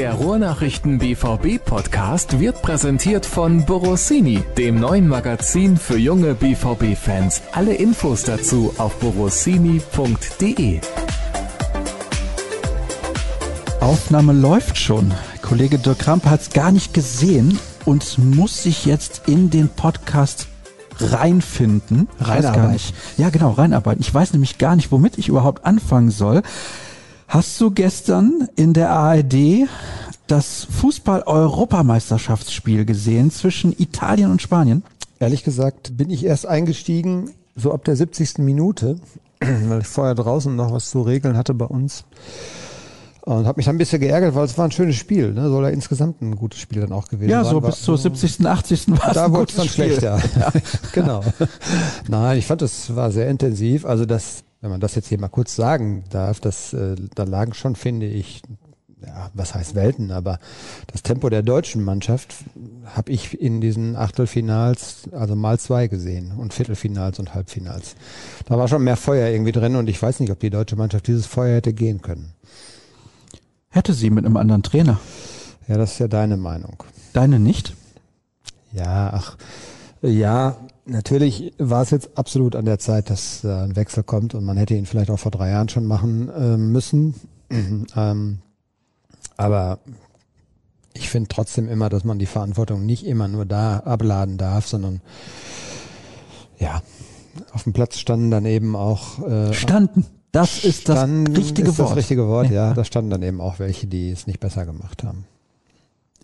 Der Ruhrnachrichten BVB Podcast wird präsentiert von Borossini, dem neuen Magazin für junge BVB Fans. Alle Infos dazu auf borossini.de. Aufnahme läuft schon. Kollege Dirk Krampe hat es gar nicht gesehen und muss sich jetzt in den Podcast reinfinden. Reinarbeiten. Ja, genau, reinarbeiten. Ich weiß nämlich gar nicht, womit ich überhaupt anfangen soll. Hast du gestern in der ARD das Fußball-Europameisterschaftsspiel gesehen zwischen Italien und Spanien? Ehrlich gesagt bin ich erst eingestiegen, so ab der 70. Minute, weil ich vorher draußen noch was zu regeln hatte bei uns. Und habe mich dann ein bisschen geärgert, weil es war ein schönes Spiel. Ne? Soll ja insgesamt ein gutes Spiel dann auch gewesen Ja, sein. so War- bis zur 70., 80. war es Da wurde es dann schlechter. Ja, genau. Nein, ich fand, es war sehr intensiv. Also das, wenn man das jetzt hier mal kurz sagen darf, das, äh, da lagen schon, finde ich, ja, was heißt Welten, aber das Tempo der deutschen Mannschaft habe ich in diesen Achtelfinals, also mal zwei gesehen und Viertelfinals und Halbfinals. Da war schon mehr Feuer irgendwie drin und ich weiß nicht, ob die deutsche Mannschaft dieses Feuer hätte gehen können. Hätte sie mit einem anderen Trainer. Ja, das ist ja deine Meinung. Deine nicht? Ja, ach, ja, natürlich war es jetzt absolut an der Zeit, dass äh, ein Wechsel kommt und man hätte ihn vielleicht auch vor drei Jahren schon machen äh, müssen. ähm, aber ich finde trotzdem immer, dass man die Verantwortung nicht immer nur da abladen darf, sondern ja, auf dem Platz standen dann eben auch äh, Standen. Das ist das richtige ist Wort. Das richtige Wort, Ja. ja. Da standen dann eben auch welche, die es nicht besser gemacht haben.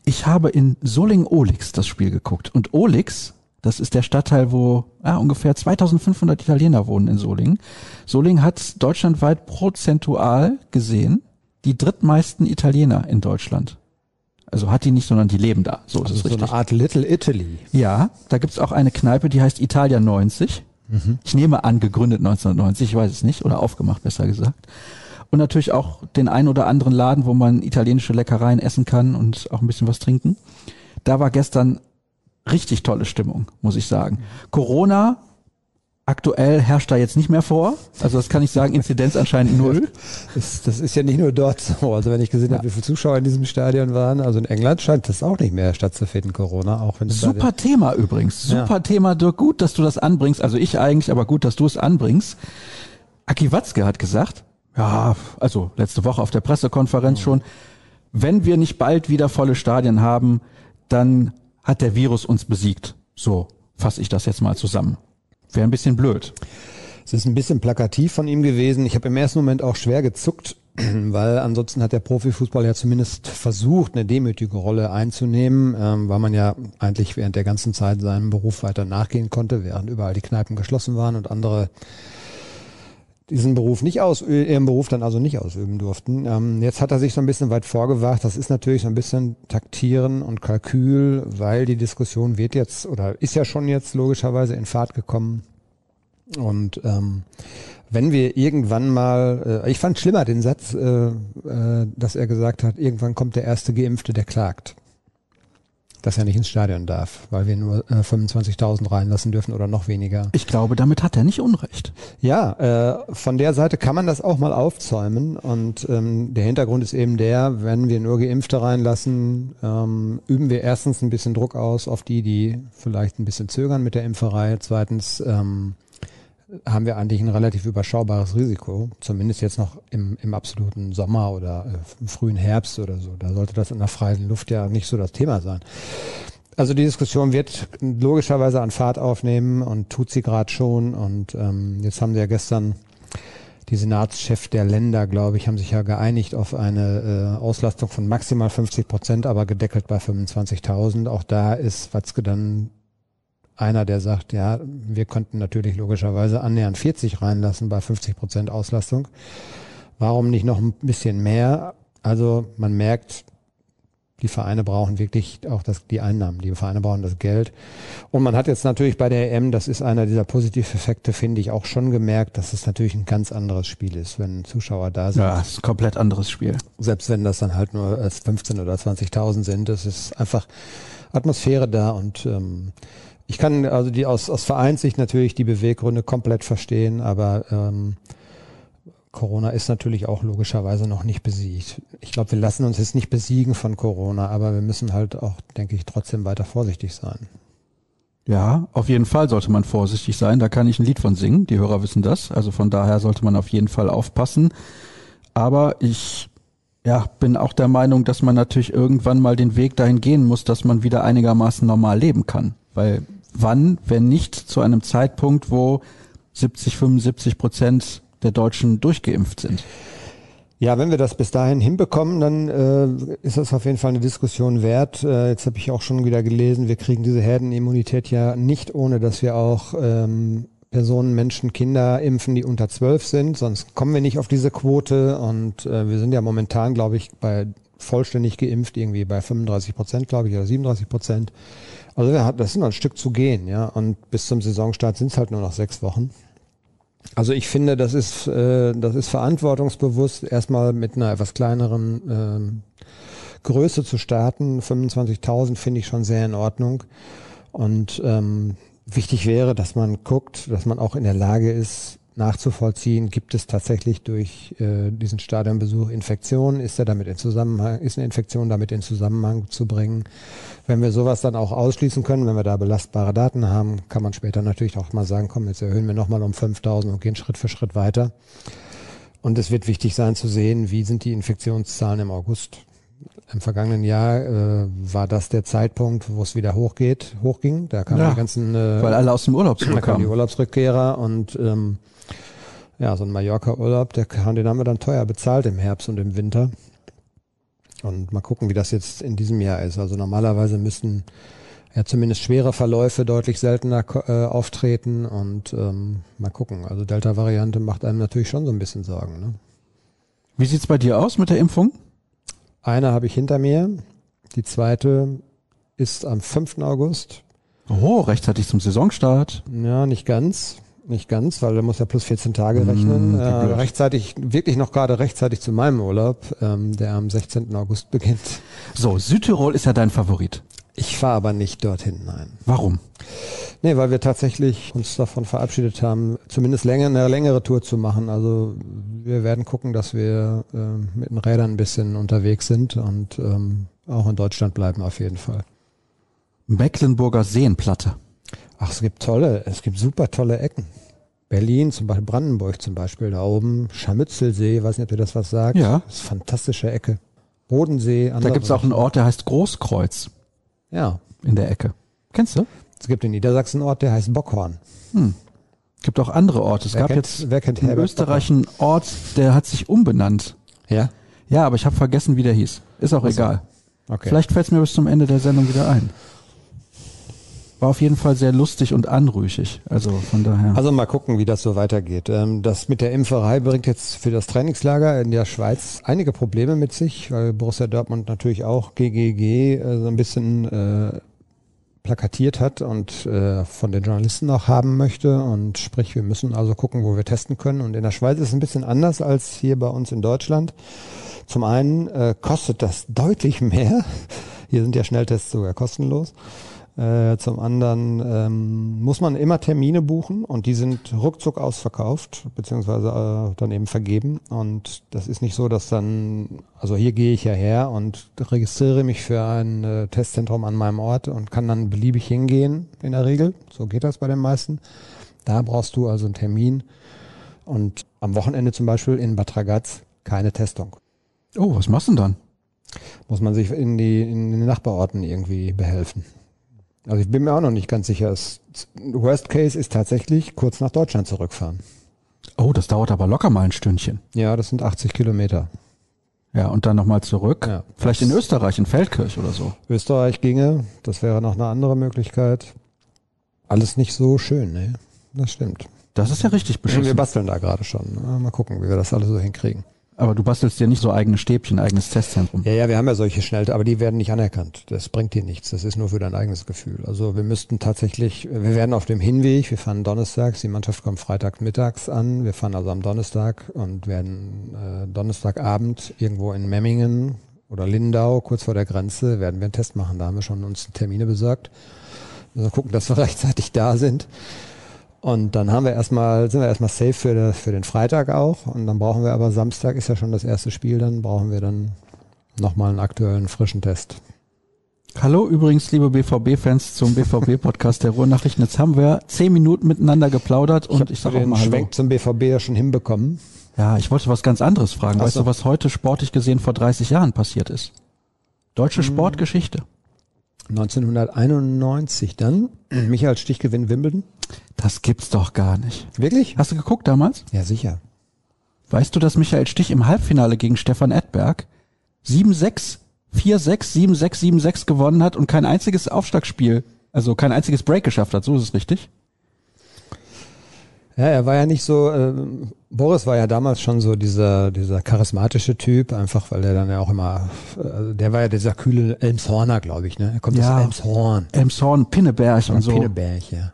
Ich habe in Solingen-Olix das Spiel geguckt. Und Olix, das ist der Stadtteil, wo ja, ungefähr 2500 Italiener wohnen in Solingen. Solingen hat deutschlandweit prozentual gesehen die drittmeisten Italiener in Deutschland. Also hat die nicht, sondern die leben da. So ist Also es so richtig. eine Art Little Italy. Ja, da gibt's auch eine Kneipe, die heißt Italia 90. Ich nehme an, gegründet 1990, ich weiß es nicht, oder aufgemacht, besser gesagt. Und natürlich auch den ein oder anderen Laden, wo man italienische Leckereien essen kann und auch ein bisschen was trinken. Da war gestern richtig tolle Stimmung, muss ich sagen. Corona aktuell herrscht da jetzt nicht mehr vor. Also das kann ich sagen, Inzidenz anscheinend null. Das, das ist ja nicht nur dort so. Also wenn ich gesehen habe, wie viele Zuschauer in diesem Stadion waren, also in England scheint das auch nicht mehr stattzufinden, Corona, auch wenn Super Thema übrigens. Super Ja. Thema, Dirk. Gut, dass du das anbringst. Also ich eigentlich, aber gut, dass du es anbringst. Aki Watzke hat gesagt, ja, also letzte Woche auf der Pressekonferenz schon, wenn wir nicht bald wieder volle Stadien haben, dann hat der Virus uns besiegt. So fasse ich das jetzt mal zusammen. Wäre ein bisschen blöd. Es ist ein bisschen plakativ von ihm gewesen. Ich habe im ersten Moment auch schwer gezuckt, weil ansonsten hat der Profifußball ja zumindest versucht, eine demütige Rolle einzunehmen, ähm, weil man ja eigentlich während der ganzen Zeit seinem Beruf weiter nachgehen konnte, während überall die Kneipen geschlossen waren und andere diesen Beruf nicht aus, ihren Beruf dann also nicht ausüben durften. Ähm, jetzt hat er sich so ein bisschen weit vorgewagt. Das ist natürlich so ein bisschen Taktieren und Kalkül, weil die Diskussion wird jetzt oder ist ja schon jetzt logischerweise in Fahrt gekommen. Und ähm, wenn wir irgendwann mal, äh, ich fand schlimmer den Satz, äh, äh, dass er gesagt hat, irgendwann kommt der erste Geimpfte, der klagt, dass er nicht ins Stadion darf, weil wir nur äh, 25.000 reinlassen dürfen oder noch weniger. Ich glaube, damit hat er nicht Unrecht. Ja, äh, von der Seite kann man das auch mal aufzäumen und ähm, der Hintergrund ist eben der, wenn wir nur Geimpfte reinlassen, ähm, üben wir erstens ein bisschen Druck aus auf die, die vielleicht ein bisschen zögern mit der Impferei. Zweitens ähm, haben wir eigentlich ein relativ überschaubares Risiko, zumindest jetzt noch im, im absoluten Sommer oder äh, im frühen Herbst oder so. Da sollte das in der freien Luft ja nicht so das Thema sein. Also die Diskussion wird logischerweise an Fahrt aufnehmen und tut sie gerade schon. Und ähm, jetzt haben sie ja gestern die Senatschef der Länder, glaube ich, haben sich ja geeinigt auf eine äh, Auslastung von maximal 50 Prozent, aber gedeckelt bei 25.000. Auch da ist Watzke dann einer, der sagt, ja, wir könnten natürlich logischerweise annähernd 40 reinlassen bei 50 Prozent Auslastung. Warum nicht noch ein bisschen mehr? Also man merkt, die Vereine brauchen wirklich auch das, die Einnahmen. Die Vereine brauchen das Geld. Und man hat jetzt natürlich bei der EM, das ist einer dieser Positiveffekte, finde ich, auch schon gemerkt, dass es natürlich ein ganz anderes Spiel ist, wenn Zuschauer da sind. Ja, ist ein komplett anderes Spiel. Selbst wenn das dann halt nur äh, 15 oder 20.000 sind, es ist einfach Atmosphäre da und ähm, ich kann also die aus, aus Vereinssicht natürlich die Beweggründe komplett verstehen, aber ähm, Corona ist natürlich auch logischerweise noch nicht besiegt. Ich glaube, wir lassen uns jetzt nicht besiegen von Corona, aber wir müssen halt auch, denke ich, trotzdem weiter vorsichtig sein. Ja, auf jeden Fall sollte man vorsichtig sein. Da kann ich ein Lied von singen. Die Hörer wissen das. Also von daher sollte man auf jeden Fall aufpassen. Aber ich ja, bin auch der Meinung, dass man natürlich irgendwann mal den Weg dahin gehen muss, dass man wieder einigermaßen normal leben kann. Weil wann, wenn nicht zu einem Zeitpunkt, wo 70, 75 Prozent der Deutschen durchgeimpft sind? Ja, wenn wir das bis dahin hinbekommen, dann äh, ist das auf jeden Fall eine Diskussion wert. Äh, jetzt habe ich auch schon wieder gelesen, wir kriegen diese Herdenimmunität ja nicht, ohne dass wir auch ähm, Personen, Menschen, Kinder impfen, die unter zwölf sind. Sonst kommen wir nicht auf diese Quote. Und äh, wir sind ja momentan, glaube ich, bei vollständig geimpft irgendwie bei 35 Prozent, glaube ich, oder 37 Prozent. Also wir haben, das ist noch ein Stück zu gehen, ja. Und bis zum Saisonstart sind es halt nur noch sechs Wochen. Also ich finde, das ist, äh, das ist verantwortungsbewusst, erstmal mit einer etwas kleineren äh, Größe zu starten. 25.000 finde ich schon sehr in Ordnung. Und ähm, wichtig wäre, dass man guckt, dass man auch in der Lage ist, nachzuvollziehen, gibt es tatsächlich durch äh, diesen Stadionbesuch Infektionen? Ist er damit in Zusammenhang, ist eine Infektion damit in Zusammenhang zu bringen? Wenn wir sowas dann auch ausschließen können, wenn wir da belastbare Daten haben, kann man später natürlich auch mal sagen, komm, jetzt erhöhen wir nochmal um 5000 und gehen Schritt für Schritt weiter. Und es wird wichtig sein zu sehen, wie sind die Infektionszahlen im August. Im vergangenen Jahr äh, war das der Zeitpunkt, wo es wieder hochgeht, hochging. Da kamen Ja, die ganzen äh, Weil alle aus dem Urlaub da kamen die zurückkamen. Urlaubsrückkehrer und ähm, ja, so ein Mallorca-Urlaub, der, kam- den haben wir dann teuer bezahlt im Herbst und im Winter. Und mal gucken, wie das jetzt in diesem Jahr ist. Also normalerweise müssten ja zumindest schwere Verläufe deutlich seltener äh, auftreten und ähm, mal gucken. Also Delta-Variante macht einem natürlich schon so ein bisschen Sorgen. Ne? Wie sieht's bei dir aus mit der Impfung? Eine habe ich hinter mir, die zweite ist am 5. August. Oh, rechtzeitig zum Saisonstart. Ja, nicht ganz. Nicht ganz, weil er muss ja plus 14 Tage rechnen. wie äh, rechtzeitig, wirklich noch gerade rechtzeitig zu meinem Urlaub, ähm, der am 16. August beginnt. So, Südtirol ist ja dein Favorit. Ich fahre aber nicht dorthin, nein. Warum? Nee, weil wir tatsächlich uns davon verabschiedet haben, zumindest länger, eine längere Tour zu machen. Also wir werden gucken, dass wir ähm, mit den Rädern ein bisschen unterwegs sind und ähm, auch in Deutschland bleiben auf jeden Fall. Mecklenburger Seenplatte. Ach, es gibt tolle, es gibt super tolle Ecken. Berlin, zum Beispiel Brandenburg zum Beispiel, da oben, Scharmützelsee, weiß nicht, ob ihr das was sagt. Ja. Das ist eine fantastische Ecke. Bodensee, Da gibt's auch einen Ort, der heißt Großkreuz Ja. in der Ecke. Kennst du? Es gibt in Niedersachsen einen Ort, der heißt Bockhorn. Gibt auch andere Orte. Es Wer gab kennt- jetzt wer kennt in Herbert Österreich einen Ort, der hat sich umbenannt. Ja. Ja, aber ich habe vergessen, wie der hieß. Ist auch egal. Okay. Vielleicht fällt's mir bis zum Ende der Sendung wieder ein. War auf jeden Fall sehr lustig und anrüchig. Also von daher. Also mal gucken, wie das so weitergeht. Ähm, Das mit der Impferei bringt jetzt für das Trainingslager in der Schweiz einige Probleme mit sich, weil Borussia Dortmund natürlich auch GGG äh, so ein bisschen äh, plakatiert hat und äh, von den Journalisten auch haben möchte. Und sprich, wir müssen also gucken, wo wir testen können. Und in der Schweiz ist es ein bisschen anders als hier bei uns in Deutschland. Zum einen äh, kostet das deutlich mehr. Hier sind ja Schnelltests sogar kostenlos. Äh, zum anderen ähm, muss man immer Termine buchen und die sind ruckzuck ausverkauft, beziehungsweise äh, dann eben vergeben. Und das ist nicht so, dass dann, also hier gehe ich ja her und registriere mich für ein äh, Testzentrum an meinem Ort und kann dann beliebig hingehen in der Regel. So geht das bei den meisten. Da brauchst du also einen Termin. Und am Wochenende zum Beispiel in Bad Ragaz keine Testung. oh, was machst du denn dann? Muss man sich in die in den Nachbarorten irgendwie behelfen. Also ich bin mir auch noch nicht ganz sicher. Worst Case ist tatsächlich kurz nach Deutschland zurückfahren. Oh, das dauert aber locker mal ein Stündchen. Ja, das sind 80 Kilometer. Ja, und dann nochmal zurück. Ja. Vielleicht in Österreich, in Feldkirch oder so. Österreich ginge, das wäre noch eine andere Möglichkeit. Alles nicht so schön, ne? Das stimmt. Das ist ja richtig Wir beschissen. basteln da gerade schon. Mal gucken, wie wir das alles so hinkriegen. Aber du bastelst dir nicht so eigene Stäbchen, eigenes Testzentrum. Ja, ja, wir haben ja solche Schnell, aber die werden nicht anerkannt. Das bringt dir nichts. Das ist nur für dein eigenes Gefühl. Also wir müssten tatsächlich, wir werden auf dem Hinweg, wir fahren donnerstags, die Mannschaft kommt freitags mittags an. Wir fahren also am Donnerstag und werden äh, Donnerstagabend irgendwo in Memmingen oder Lindau, kurz vor der Grenze, werden wir einen Test machen. Da haben wir schon uns Termine besorgt. Also gucken, dass wir rechtzeitig da sind. Und dann haben wir erstmal, sind wir erstmal safe für, das, für den Freitag auch. Und dann brauchen wir aber Samstag ist ja schon das erste Spiel, dann brauchen wir dann nochmal einen aktuellen frischen Test. Hallo übrigens, liebe BVB-Fans zum BVB-Podcast der Ruhrnachrichten. Jetzt haben wir zehn Minuten miteinander geplaudert und ich, ich sage auch mal Hallo. Schwenk zum BVB ja schon hinbekommen. Ja, ich wollte was ganz anderes fragen. Ach weißt so. du, was heute sportlich gesehen vor 30 Jahren passiert ist? Deutsche Hm. Sportgeschichte. 1991 dann. Michael Stich gewinnt Wimbledon. Das gibt's doch gar nicht. Wirklich? Hast du geguckt damals? Ja, sicher. Weißt du, dass Michael Stich im Halbfinale gegen Stefan Edberg 7-6, 4-6, 7-6, 7-6 gewonnen hat und kein einziges Aufschlagspiel, also kein einziges Break geschafft hat, so ist es richtig? Ja, er war ja nicht so, äh, Boris war ja damals schon so dieser, dieser charismatische Typ, einfach weil er dann ja auch immer, äh, der war ja dieser kühle Elmshorner, glaube ich, ne? Er kommt Ja. aus Elmshorn. Elmshorn, Pinneberg und so. Pinneberg, ja.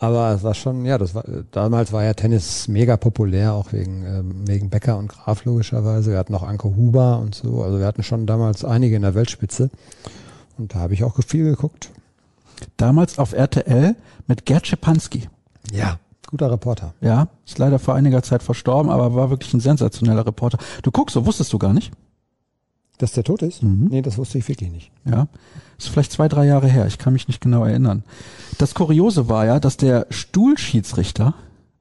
Aber es war schon, ja, das war, damals war ja Tennis mega populär, auch wegen, ähm, wegen Becker und Graf logischerweise. Wir hatten auch Anke Huber und so. Also wir hatten schon damals einige in der Weltspitze. Und da habe ich auch viel geguckt. Damals auf RTL mit Gerd Schipanski. Ja. Guter Reporter. Ja, ist leider vor einiger Zeit verstorben, aber war wirklich ein sensationeller Reporter. Du guckst, so wusstest du gar nicht. Dass der tot ist? Mhm. Nee, das wusste ich wirklich nicht. Ja, ist vielleicht zwei, drei Jahre her. Ich kann mich nicht genau erinnern. Das Kuriose war ja, dass der Stuhlschiedsrichter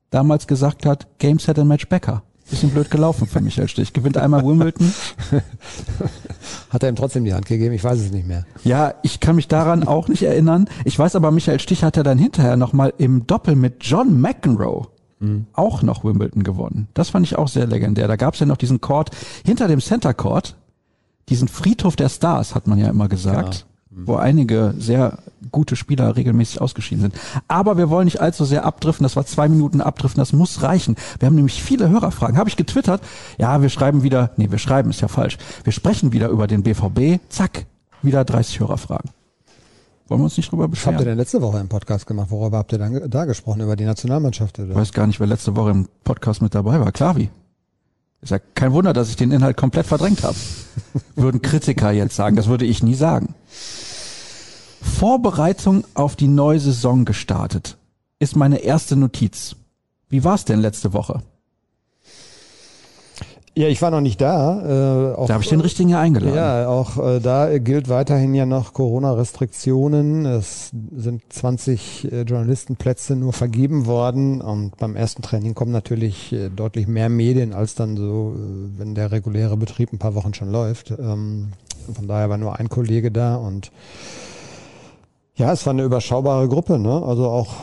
damals gesagt hat, Game Set and Match Becker. Bisschen blöd gelaufen für Michael Stich. Gewinnt einmal Wimbledon. Hat er ihm trotzdem die Hand gegeben? Ich weiß es nicht mehr. Ja, ich kann mich daran auch nicht erinnern. Ich weiß aber, Michael Stich hat ja dann hinterher nochmal im Doppel mit John McEnroe auch noch Wimbledon gewonnen. Das fand ich auch sehr legendär. Da gab es ja noch diesen Court hinter dem Center Court, diesen Friedhof der Stars, hat man ja immer gesagt, wo einige sehr gute Spieler regelmäßig ausgeschieden sind. Aber wir wollen nicht allzu sehr abdriften. Das war zwei Minuten abdriften, das muss reichen. Wir haben nämlich viele Hörerfragen. Habe ich getwittert? Ja, wir schreiben wieder, nee, wir schreiben ist ja falsch. Wir sprechen wieder über den BVB. Zack, wieder 30 Hörerfragen. Wollen wir uns nicht drüber Was habt ihr beschweren? denn letzte Woche im Podcast gemacht? Worüber habt ihr dann da gesprochen? Über die Nationalmannschaft Ich oder? weiß gar nicht, wer letzte Woche im Podcast mit dabei war. Klavi. Ist ja kein Wunder, dass ich den Inhalt komplett verdrängt habe. Würden Kritiker jetzt sagen. Das würde ich nie sagen. Vorbereitung auf die neue Saison gestartet ist meine erste Notiz. Wie war's denn letzte Woche? Ja, ich war noch nicht da. Äh, auch, Da habe ich den richtigen ja eingeladen. Ja, auch äh, da gilt weiterhin ja noch Corona-Restriktionen. Es sind 20 äh, Journalistenplätze nur vergeben worden und beim ersten Training kommen natürlich äh, deutlich mehr Medien als dann so, äh, wenn der reguläre Betrieb ein paar Wochen schon läuft. Ähm, von daher war nur ein Kollege da und ja, es war eine überschaubare Gruppe, ne? Also auch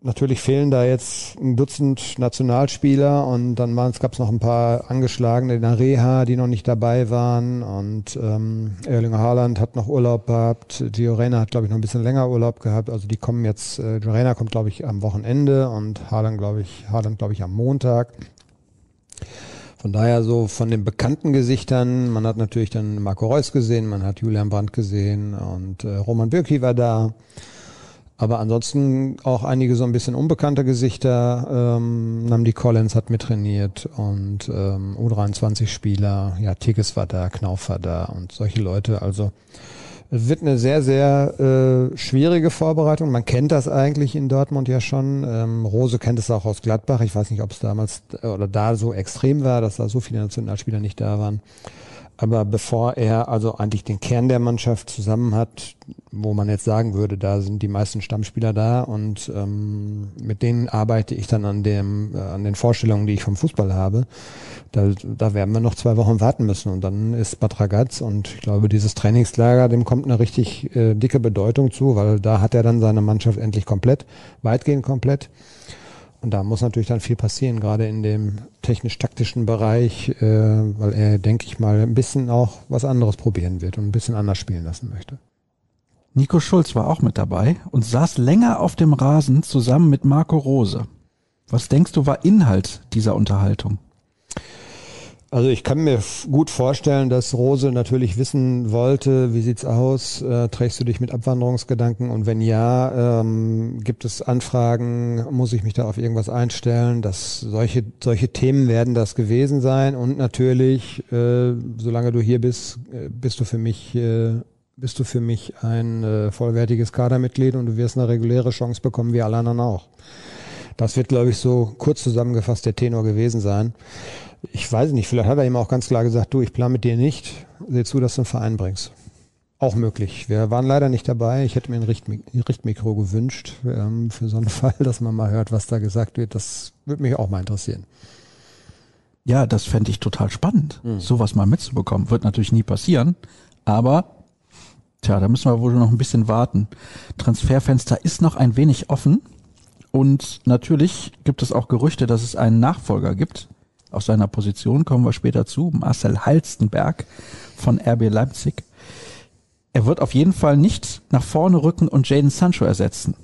natürlich fehlen da jetzt ein Dutzend Nationalspieler und dann gab es noch ein paar angeschlagene in der Reha, die noch nicht dabei waren und ähm, Erling Haaland hat noch Urlaub gehabt, Gio Reyna hat glaube ich noch ein bisschen länger Urlaub gehabt, also die kommen jetzt, äh, Reyna kommt glaube ich am Wochenende und Haaland glaube ich, Haaland glaube ich am Montag. Von daher so von den bekannten Gesichtern, man hat natürlich dann Marco Reus gesehen, man hat Julian Brandt gesehen und äh, Roman Bürki war da. Aber ansonsten auch einige so ein bisschen unbekannte Gesichter. Ähm, Namdi Collins hat mittrainiert und ähm, U23-Spieler, ja, Tigges war da, Knauf war da und solche Leute. Also es wird eine sehr, sehr äh, schwierige Vorbereitung. Man kennt das eigentlich in Dortmund ja schon. Ähm, Rose kennt es auch aus Gladbach. Ich weiß nicht, ob es damals äh, oder da so extrem war, dass da so viele Nationalspieler nicht da waren. Aber bevor er also eigentlich den Kern der Mannschaft zusammen hat, wo man jetzt sagen würde, da sind die meisten Stammspieler da und ähm, mit denen arbeite ich dann an dem, äh, an den Vorstellungen, die ich vom Fußball habe. Da, da werden wir noch zwei Wochen warten müssen und dann ist Bad Ragaz und ich glaube, dieses Trainingslager, dem kommt eine richtig äh, dicke Bedeutung zu, weil da hat er dann seine Mannschaft endlich komplett, weitgehend komplett. Und da muss natürlich dann viel passieren, gerade in dem technisch-taktischen Bereich, äh, weil er, denke ich mal, ein bisschen auch was anderes probieren wird und ein bisschen anders spielen lassen möchte. Nico Schulz war auch mit dabei und saß länger auf dem Rasen zusammen mit Marco Rose. Was denkst du war Inhalt dieser Unterhaltung? Also ich kann mir gut vorstellen, dass Rose natürlich wissen wollte, wie sieht's aus, äh, trägst du dich mit Abwanderungsgedanken und wenn ja, ähm, gibt es Anfragen, muss ich mich da auf irgendwas einstellen, dass solche solche Themen werden das gewesen sein und natürlich, äh, solange du hier bist, äh, bist du für mich äh, bist du für mich ein äh, vollwertiges Kadermitglied und du wirst eine reguläre Chance bekommen, wie alle anderen auch. Das wird, glaube ich, so kurz zusammengefasst der Tenor gewesen sein. Ich weiß nicht, vielleicht hat er ihm auch ganz klar gesagt, du, ich plan mit dir nicht, seh zu, dass du einen Verein bringst. Auch möglich. Wir waren leider nicht dabei. Ich hätte mir ein Richtmikro gewünscht ähm, für so einen Fall, dass man mal hört, was da gesagt wird. Das würde mich auch mal interessieren. Ja, das fände ich total spannend, mhm. sowas mal mitzubekommen. Wird natürlich nie passieren, aber tja, da müssen wir wohl noch ein bisschen warten. Transferfenster ist noch ein wenig offen und natürlich gibt es auch Gerüchte, dass es einen Nachfolger gibt. Auf seiner Position kommen wir später zu, Marcel Halstenberg von RB Leipzig. Er wird auf jeden Fall nicht nach vorne rücken und Jaden Sancho ersetzen.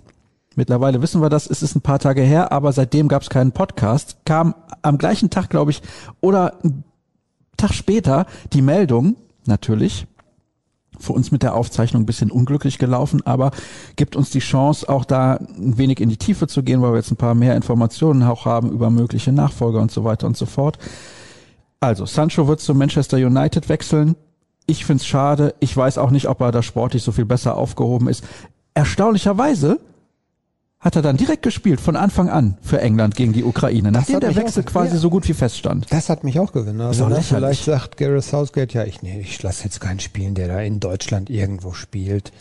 Mittlerweile wissen wir das, es ist ein paar Tage her, aber seitdem gab es keinen Podcast. Kam am gleichen Tag, glaube ich, oder einen Tag später die Meldung, natürlich, für uns mit der Aufzeichnung ein bisschen unglücklich gelaufen, aber gibt uns die Chance, auch da ein wenig in die Tiefe zu gehen, weil wir jetzt ein paar mehr Informationen auch haben über mögliche Nachfolger und so weiter und so fort. Also, Sancho wird zu Manchester United wechseln. Ich find's schade. Ich weiß auch nicht, ob er da sportlich so viel besser aufgehoben ist. Erstaunlicherweise hat er dann direkt gespielt von Anfang an für England gegen die Ukraine, nachdem der Wechsel quasi so gut wie feststand. Das hat mich auch gewundert. Also ne, vielleicht sagt Gareth Southgate, ja, ich, nee, ich lasse jetzt keinen spielen, der da in Deutschland irgendwo spielt.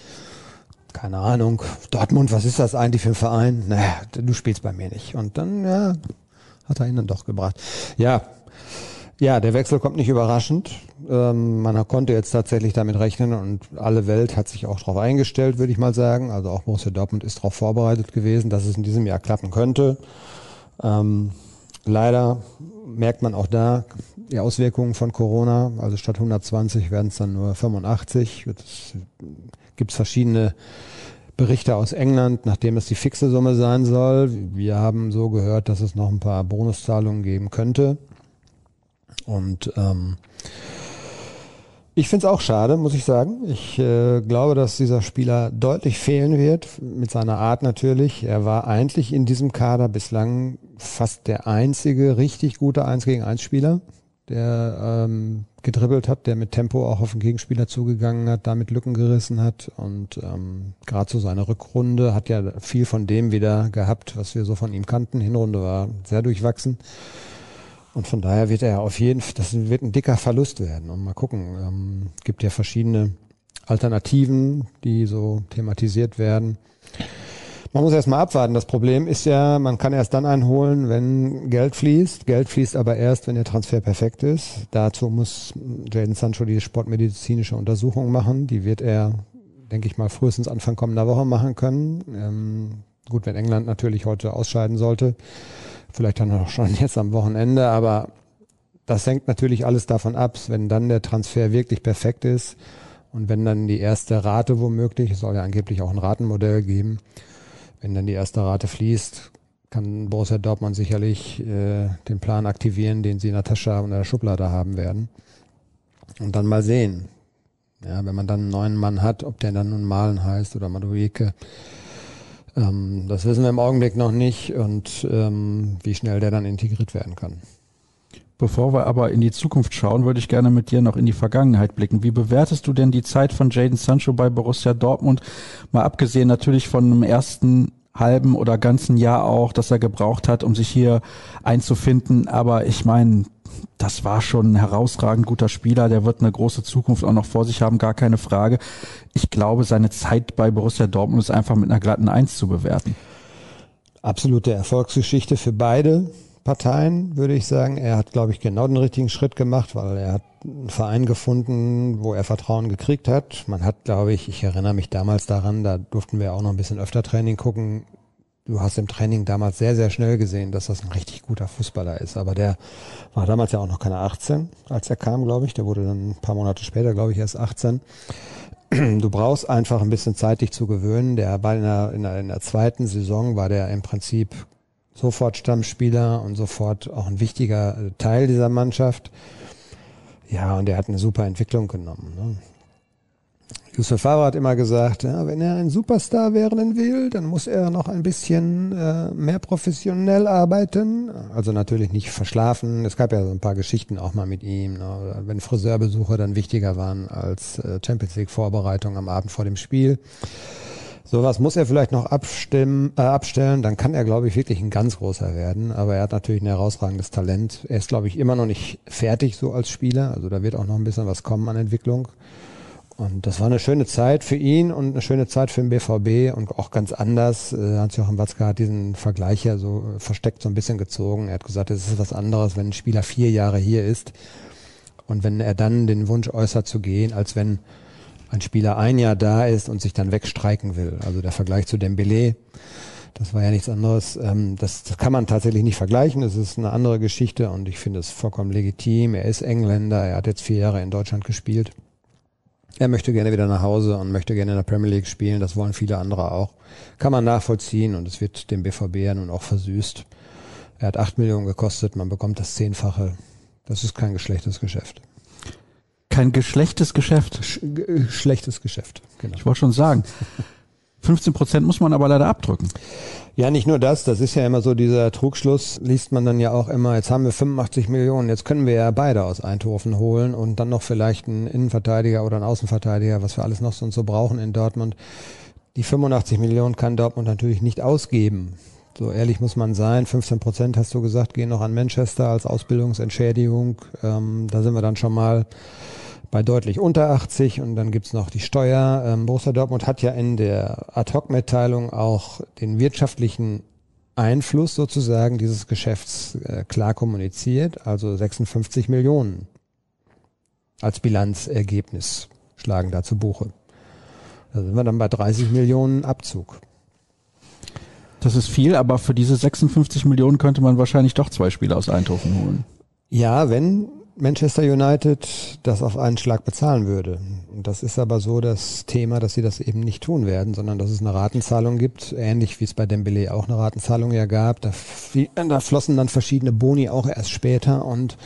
Keine Ahnung. Dortmund, was ist das eigentlich für ein Verein? Naja, du spielst bei mir nicht. Und dann, ja, hat er ihn dann doch gebracht. Ja, ja, der Wechsel kommt nicht überraschend. Ähm, man konnte jetzt tatsächlich damit rechnen und alle Welt hat sich auch darauf eingestellt, würde ich mal sagen. Also auch Borussia Dortmund ist darauf vorbereitet gewesen, dass es in diesem Jahr klappen könnte. Ähm, leider merkt man auch da die Auswirkungen von Corona. Also statt 120 werden es dann nur 85. Es gibt verschiedene Berichte aus England, nachdem es die fixe Summe sein soll. Wir haben so gehört, dass es noch ein paar Bonuszahlungen geben könnte. Und ähm, ich finde es auch schade, muss ich sagen. Ich äh, glaube, dass dieser Spieler deutlich fehlen wird, mit seiner Art natürlich. Er war eigentlich in diesem Kader bislang fast der einzige richtig gute 1 gegen 1 Spieler, der ähm, gedribbelt hat, der mit Tempo auch auf den Gegenspieler zugegangen hat, damit Lücken gerissen hat. Und ähm, gerade so seine Rückrunde hat ja viel von dem wieder gehabt, was wir so von ihm kannten. Hinrunde war sehr durchwachsen. Und von daher wird er auf jeden Fall, das wird ein dicker Verlust werden. Und mal gucken, ähm, gibt ja verschiedene Alternativen, die so thematisiert werden. Man muss erstmal abwarten. Das Problem ist ja, man kann erst dann einholen, wenn Geld fließt. Geld fließt aber erst, wenn der Transfer perfekt ist. Dazu muss Jaden Sancho die sportmedizinische Untersuchung machen. Die wird er, denke ich mal, frühestens Anfang kommender Woche machen können. Ähm, gut, wenn England natürlich heute ausscheiden sollte vielleicht dann auch schon jetzt am Wochenende, aber das hängt natürlich alles davon ab, wenn dann der Transfer wirklich perfekt ist und wenn dann die erste Rate womöglich, es soll ja angeblich auch ein Ratenmodell geben, wenn dann die erste Rate fließt, kann Borussia Dortmund sicherlich äh, den Plan aktivieren, den sie in der Tasche und in der Schublade haben werden. Und dann mal sehen. Ja, wenn man dann einen neuen Mann hat, ob der dann nun Malen heißt oder Madueke, ähm, das wissen wir im Augenblick noch nicht und ähm, wie schnell der dann integriert werden kann. Bevor wir aber in die Zukunft schauen, würde ich gerne mit dir noch in die Vergangenheit blicken. Wie bewertest du denn die Zeit von Jaden Sancho bei Borussia Dortmund? Mal abgesehen natürlich von einem ersten halben oder ganzen Jahr auch, dass er gebraucht hat, um sich hier einzufinden. Aber ich meine, das war schon ein herausragend guter Spieler. Der wird eine große Zukunft auch noch vor sich haben, gar keine Frage. Ich glaube, seine Zeit bei Borussia Dortmund ist einfach mit einer glatten Eins zu bewerten. Absolute Erfolgsgeschichte für beide Parteien, würde ich sagen. Er hat, glaube ich, genau den richtigen Schritt gemacht, weil er hat einen Verein gefunden, wo er Vertrauen gekriegt hat. Man hat, glaube ich, ich erinnere mich damals daran, da durften wir auch noch ein bisschen öfter Training gucken du hast im Training damals sehr, sehr schnell gesehen, dass das ein richtig guter Fußballer ist. Aber der war damals ja auch noch keine 18, als er kam, glaube ich. Der wurde dann ein paar Monate später, glaube ich, erst 18. Du brauchst einfach ein bisschen Zeit, dich zu gewöhnen. Der war in der, in der, in der zweiten Saison war der im Prinzip sofort Stammspieler und sofort auch ein wichtiger äh, Teil dieser Mannschaft. Ja, und er hat eine super Entwicklung genommen. Ne? Yusuf Favre hat immer gesagt, ja, wenn er ein Superstar werden will, dann muss er noch ein bisschen äh, mehr professionell arbeiten. Also natürlich nicht verschlafen. Es gab ja so ein paar Geschichten auch mal mit ihm, ne, wenn Friseurbesuche dann wichtiger waren als äh, Champions League Vorbereitung am Abend vor dem Spiel. Sowas muss er vielleicht noch abstimmen, äh, abstellen, dann kann er, glaube ich, wirklich ein ganz großer werden. Aber er hat natürlich ein herausragendes Talent. Er ist, glaube ich, immer noch nicht fertig so als Spieler. Also da wird auch noch ein bisschen was kommen an Entwicklung. Und das war eine schöne Zeit für ihn und eine schöne Zeit für den BVB und auch ganz anders. Äh, Hans-Joachim Watzke hat diesen Vergleich ja so äh, versteckt so ein bisschen gezogen. Er hat gesagt, es ist was anderes, wenn ein Spieler vier Jahre hier ist und wenn er dann den Wunsch äußert zu gehen, als wenn ein Spieler ein Jahr da ist und sich dann wegstreiken will. Also der Vergleich zu Dembele, das war ja nichts anderes. Ähm, das, das kann man tatsächlich nicht vergleichen. Es ist eine andere Geschichte und ich finde es vollkommen legitim. Er ist Engländer, er hat jetzt vier Jahre in Deutschland gespielt. Er möchte gerne wieder nach Hause und möchte gerne in der Premier League spielen. Das wollen viele andere auch. Kann man nachvollziehen und es wird dem BVB ja nun auch versüßt. Er hat acht Millionen gekostet, man bekommt das Zehnfache. Das ist kein geschlechtes Geschäft. Kein geschlechtes Geschäft? Sch schlechtes Geschäft, genau. Ich wollte schon sagen. 15 Prozent muss man aber leider abdrücken. Ja, nicht nur das, das ist ja immer so dieser Trugschluss, liest man dann ja auch immer, jetzt haben wir 85 Millionen, jetzt können wir ja beide aus Eindhoven holen und dann noch vielleicht einen Innenverteidiger oder einen Außenverteidiger, was wir alles noch so brauchen in Dortmund. Die 85 Millionen kann Dortmund natürlich nicht ausgeben. So ehrlich muss man sein, 15 Prozent hast du gesagt, gehen noch an Manchester als Ausbildungsentschädigung. Ähm, da sind wir dann schon mal bei deutlich unter 80 und dann gibt's noch die Steuer. Ähm, Borussia Dortmund hat ja in der Ad-Hoc-Mitteilung auch den wirtschaftlichen Einfluss sozusagen dieses Geschäfts äh, klar kommuniziert, also 56 Millionen als Bilanzergebnis schlagen da zu Buche. Da sind wir dann bei 30 Millionen Abzug. Das ist viel, aber für diese 56 Millionen könnte man wahrscheinlich doch zwei Spieler aus Eindhoven holen. Ja, wenn Manchester United das auf einen Schlag bezahlen würde. Und das ist aber so das Thema, dass sie das eben nicht tun werden, sondern dass es eine Ratenzahlung gibt, ähnlich wie es bei Dembele auch eine Ratenzahlung ja gab. Da, da flossen dann verschiedene Boni auch erst später. Und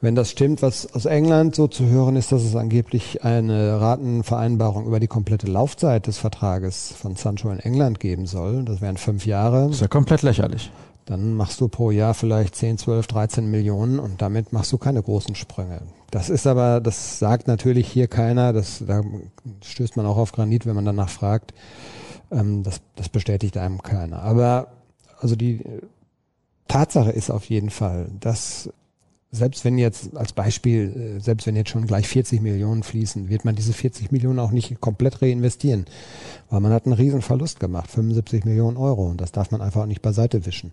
wenn das stimmt, was aus England so zu hören ist, dass es angeblich eine Ratenvereinbarung über die komplette Laufzeit des Vertrages von Sancho in England geben soll, das wären fünf Jahre. Das ist ja komplett lächerlich dann machst du pro Jahr vielleicht 10, 12, 13 Millionen und damit machst du keine großen Sprünge. Das ist aber, das sagt natürlich hier keiner, das, da stößt man auch auf Granit, wenn man danach fragt. Ähm, das, das bestätigt einem keiner. Aber also die Tatsache ist auf jeden Fall, dass selbst wenn jetzt als Beispiel, äh, selbst wenn jetzt schon gleich 40 Millionen fließen, wird man diese 40 Millionen auch nicht komplett reinvestieren, weil man hat einen riesen Verlust gemacht, 75 Millionen Euro und das darf man einfach auch nicht beiseite wischen.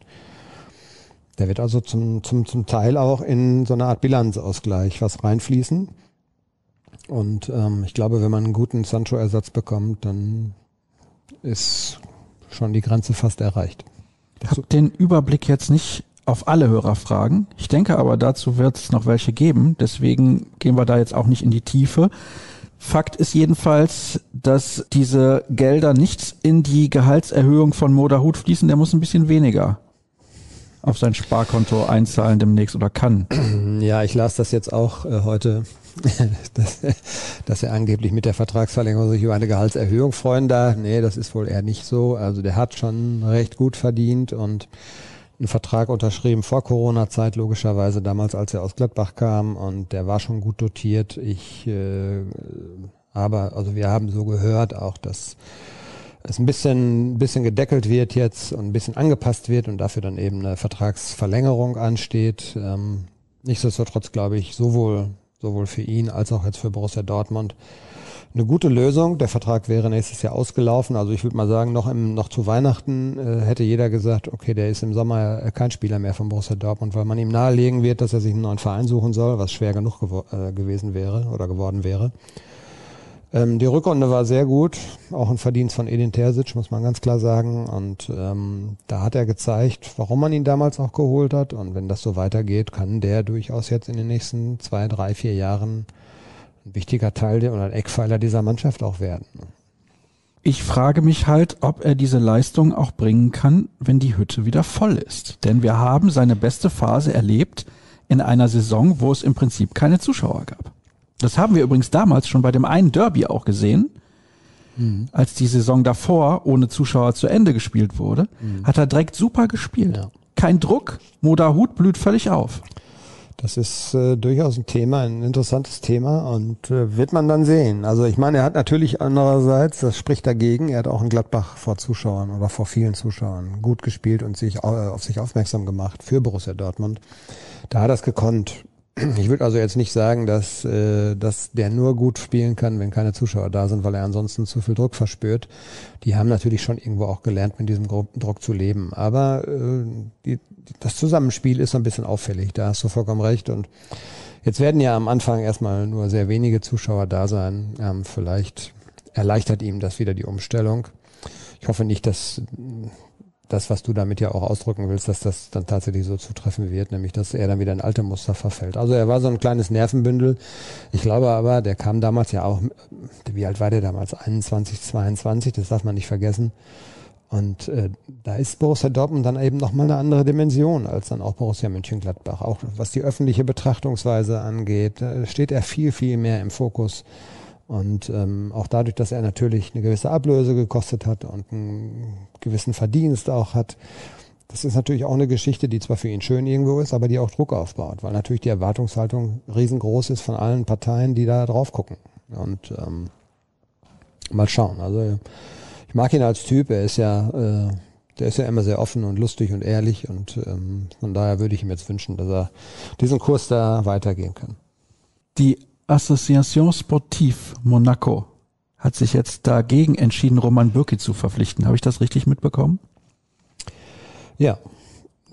Der wird also zum, zum, zum Teil auch in so eine Art Bilanzausgleich was reinfließen. Und ähm, ich glaube, wenn man einen guten Sancho-Ersatz bekommt, dann ist schon die Grenze fast erreicht. Ich habe den Überblick jetzt nicht auf alle Hörerfragen. Ich denke aber, dazu wird es noch welche geben. Deswegen gehen wir da jetzt auch nicht in die Tiefe. Fakt ist jedenfalls, dass diese Gelder nicht in die Gehaltserhöhung von Moderhut fließen. Der muss ein bisschen weniger auf sein Sparkonto einzahlen demnächst oder kann. Ja, ich las das jetzt auch äh, heute, dass, dass er angeblich mit der Vertragsverlängerung sich über eine Gehaltserhöhung freuen darf. Nee, das ist wohl eher nicht so. Also der hat schon recht gut verdient und einen Vertrag unterschrieben vor Corona-Zeit, logischerweise damals, als er aus Gladbach kam und der war schon gut dotiert. Ich äh, aber, also wir haben so gehört auch, dass es ein bisschen, ein bisschen gedeckelt wird jetzt und ein bisschen angepasst wird und dafür dann eben eine Vertragsverlängerung ansteht. Ähm, nichtsdestotrotz glaube ich, sowohl, sowohl für ihn als auch jetzt für Borussia Dortmund eine gute Lösung. Der Vertrag wäre nächstes Jahr ausgelaufen. Also ich würde mal sagen, noch, im, noch zu Weihnachten äh, hätte jeder gesagt, okay, der ist im Sommer kein Spieler mehr von Borussia Dortmund, weil man ihm nahelegen wird, dass er sich einen neuen Verein suchen soll, was schwer genug äh, gewesen wäre oder geworden wäre. Ähm, die Rückrunde war sehr gut, auch ein Verdienst von Edin Terzic, muss man ganz klar sagen. Und ähm, da hat er gezeigt, warum man ihn damals auch geholt hat. Und wenn das so weitergeht, kann der durchaus jetzt in den nächsten zwei, drei, vier Jahren ein wichtiger Teil oder ein Eckpfeiler dieser Mannschaft auch werden. Ich frage mich halt, ob er diese Leistung auch bringen kann, wenn die Hütte wieder voll ist. Denn wir haben seine beste Phase erlebt in einer Saison, wo es im Prinzip keine Zuschauer gab. Das haben wir übrigens damals schon bei dem einen Derby auch gesehen. mhm. als die Saison davor ohne Zuschauer zu Ende gespielt wurde, mhm. hat er direkt super gespielt. Ja. Kein Druck, Moda Hut blüht völlig auf. Das ist äh, durchaus ein Thema, ein interessantes Thema und äh, wird man dann sehen. Also ich meine, er hat natürlich andererseits, das spricht dagegen, er hat auch in Gladbach vor Zuschauern oder vor vielen Zuschauern gut gespielt und sich äh, auf sich aufmerksam gemacht für Borussia Dortmund. Da hat er es gekonnt. Ich würde also jetzt nicht sagen, dass, äh, dass der nur gut spielen kann, wenn keine Zuschauer da sind, weil er ansonsten zu viel Druck verspürt. Die haben natürlich schon irgendwo auch gelernt, mit diesem Druck zu leben. Aber äh, die, das Zusammenspiel ist ein bisschen auffällig, da hast du vollkommen recht. Und jetzt werden ja am Anfang erstmal nur sehr wenige Zuschauer da sein. Ähm, vielleicht erleichtert ihm das wieder die Umstellung. Ich hoffe nicht, dass das, was du damit ja auch ausdrücken willst, dass das dann tatsächlich so zutreffen wird, nämlich dass er dann wieder in alte Muster verfällt. Also er war so ein kleines Nervenbündel. Ich glaube aber, der kam damals ja auch, wie alt war der damals? 21, 22, das darf man nicht vergessen. Und äh, da ist Borussia Dortmund dann eben nochmal eine andere Dimension als dann auch Borussia Mönchengladbach. Auch was die öffentliche Betrachtungsweise angeht, äh, steht er viel, viel mehr im Fokus. Und ähm, auch dadurch, dass er natürlich eine gewisse Ablöse gekostet hat und einen gewissen Verdienst auch hat, das ist natürlich auch eine Geschichte, die zwar für ihn schön irgendwo ist, aber die auch Druck aufbaut, weil natürlich die Erwartungshaltung riesengroß ist von allen Parteien, die da drauf gucken. Und ähm, mal schauen. Also ich mag ihn als Typ, er ist ja, äh, der ist ja immer sehr offen und lustig und ehrlich und ähm, von daher würde ich ihm jetzt wünschen, dass er diesen Kurs da weitergehen kann. Die Association Sportive Monaco hat sich jetzt dagegen entschieden, Roman Bürki zu verpflichten. Habe ich das richtig mitbekommen? Ja,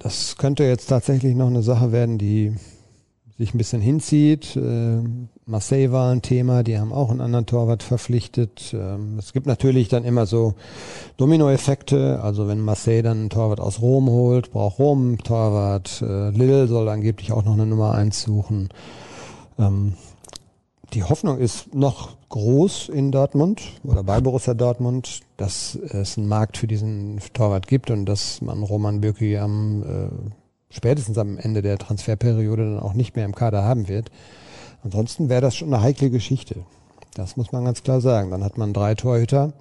das könnte jetzt tatsächlich noch eine Sache werden, die sich ein bisschen hinzieht. Äh, Marseille war ein Thema, die haben auch einen anderen Torwart verpflichtet. Ähm, es gibt natürlich dann immer so Dominoeffekte. Also wenn Marseille dann einen Torwart aus Rom holt, braucht Rom einen Torwart. Äh, Lille soll angeblich auch noch eine Nummer eins suchen. Die Hoffnung ist noch groß in Dortmund oder bei Borussia Dortmund, dass es einen Markt für diesen Torwart gibt und dass man Roman Bürki am äh, spätestens am Ende der Transferperiode dann auch nicht mehr im Kader haben wird. Ansonsten wäre das schon eine heikle Geschichte. Das muss man ganz klar sagen. Dann hat man drei Torhüter,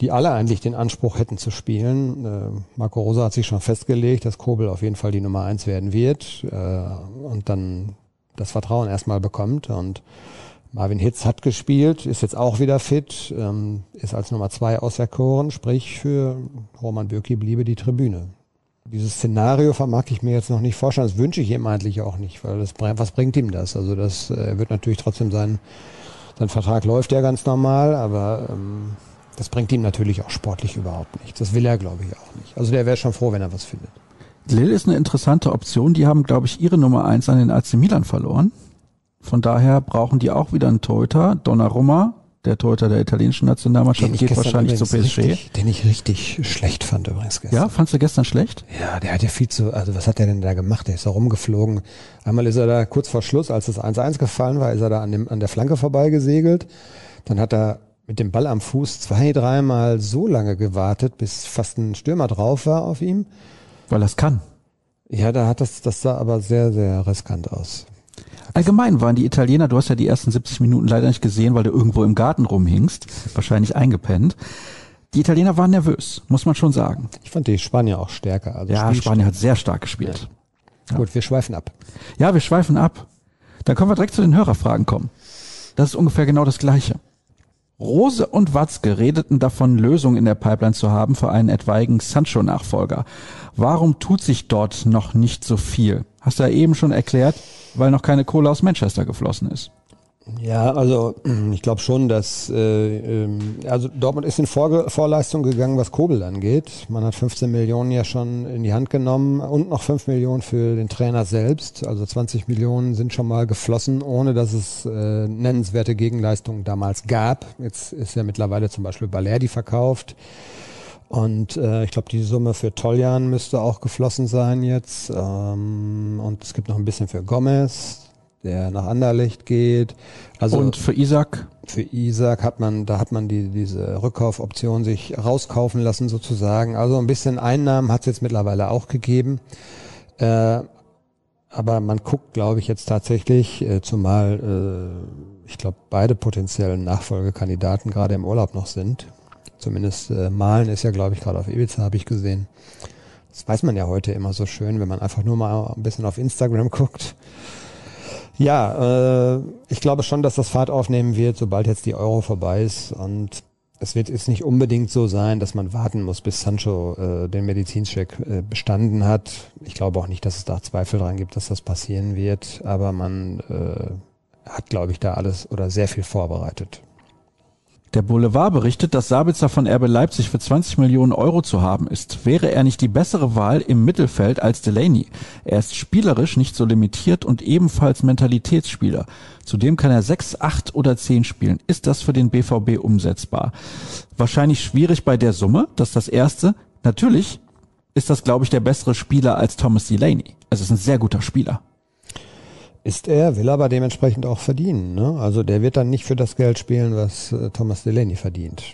die alle eigentlich den Anspruch hätten zu spielen. Äh, Marco Rosa hat sich schon festgelegt, dass Kobel auf jeden Fall die Nummer eins werden wird. Äh, und dann das Vertrauen erstmal bekommt. Und Marvin Hitz hat gespielt, ist jetzt auch wieder fit, ähm, ist als Nummer zwei auserkoren, sprich für Roman Bürki bliebe die Tribüne. Dieses Szenario vermag ich mir jetzt noch nicht vorstellen, das wünsche ich ihm eigentlich auch nicht, weil das, was bringt ihm das? Also das äh, wird natürlich trotzdem sein, sein Vertrag läuft ja ganz normal, aber ähm, das bringt ihm natürlich auch sportlich überhaupt nichts. Das will er, glaube ich, auch nicht. Also der wäre schon froh, wenn er was findet. Lille ist eine interessante Option. Die haben, glaube ich, ihre Nummer eins an den AC Milan verloren. Von daher brauchen die auch wieder einen Torhüter. Donnarumma, der Torhüter der italienischen Nationalmannschaft, geht wahrscheinlich zu PSG. Richtig, den ich richtig schlecht fand übrigens gestern. Ja, fandst du gestern schlecht? Ja, der hat ja viel zu, also was hat er denn da gemacht? Der ist da rumgeflogen. Einmal ist er da kurz vor Schluss, als das 1-1 gefallen war, ist er da an, dem, an der Flanke vorbeigesegelt. Dann hat er mit dem Ball am Fuß zwei, dreimal so lange gewartet, bis fast ein Stürmer drauf war auf ihm. Weil das kann. Ja, da hat das, das sah aber sehr, sehr riskant aus. Allgemein waren die Italiener, du hast ja die ersten 70 Minuten leider nicht gesehen, weil du irgendwo im Garten rumhingst, wahrscheinlich eingepennt. Die Italiener waren nervös, muss man schon sagen. Ich fand die Spanier auch stärker. Also ja, Spanien hat sehr stark gespielt. Ja. Gut, wir schweifen ab. Ja, wir schweifen ab. Dann können wir direkt zu den Hörerfragen kommen. Das ist ungefähr genau das Gleiche. Rose und Watzke redeten davon, Lösungen in der Pipeline zu haben für einen etwaigen Sancho-Nachfolger. Warum tut sich dort noch nicht so viel? Hast du ja eben schon erklärt, weil noch keine Kohle aus Manchester geflossen ist. Ja, also ich glaube schon, dass äh, ähm, also Dortmund ist in Vor Vorleistung gegangen, was Kobel angeht. Man hat 15 Millionen ja schon in die Hand genommen und noch 5 Millionen für den Trainer selbst. Also 20 Millionen sind schon mal geflossen, ohne dass es äh, nennenswerte Gegenleistungen damals gab. Jetzt ist ja mittlerweile zum Beispiel Balerdi verkauft. Und äh, ich glaube, die Summe für Toljan müsste auch geflossen sein jetzt. Ähm, und es gibt noch ein bisschen für Gomez der nach Anderlecht geht. Also und für Isaac? Für Isaac hat man, da hat man die, diese Rückkaufoption sich rauskaufen lassen sozusagen. Also ein bisschen Einnahmen hat es jetzt mittlerweile auch gegeben. Äh, aber man guckt, glaube ich, jetzt tatsächlich, äh, zumal äh, ich glaube, beide potenziellen Nachfolgekandidaten gerade im Urlaub noch sind. Zumindest äh, Malen ist ja, glaube ich, gerade auf Ibiza, habe ich gesehen. Das weiß man ja heute immer so schön, wenn man einfach nur mal ein bisschen auf Instagram guckt. Ja, äh, ich glaube schon, dass das Fahrt aufnehmen wird, sobald jetzt die Euro vorbei ist. Und es wird jetzt nicht unbedingt so sein, dass man warten muss, bis Sancho äh, den Medizincheck äh, bestanden hat. Ich glaube auch nicht, dass es da Zweifel dran gibt, dass das passieren wird. Aber man äh, hat, glaube ich, da alles oder sehr viel vorbereitet. Der Boulevard berichtet, dass Sabitzer von RB Leipzig für 20 Millionen Euro zu haben ist. Wäre er nicht die bessere Wahl im Mittelfeld als Delaney? Er ist spielerisch nicht so limitiert und ebenfalls Mentalitätsspieler. Zudem kann er 6, 8 oder 10 spielen. Ist das für den BVB umsetzbar? Wahrscheinlich schwierig bei der Summe, das ist das Erste. Natürlich ist das, glaube ich, der bessere Spieler als Thomas Delaney. Es ist ein sehr guter Spieler ist er, will aber dementsprechend auch verdienen. Ne? Also der wird dann nicht für das Geld spielen, was äh, Thomas Delaney verdient.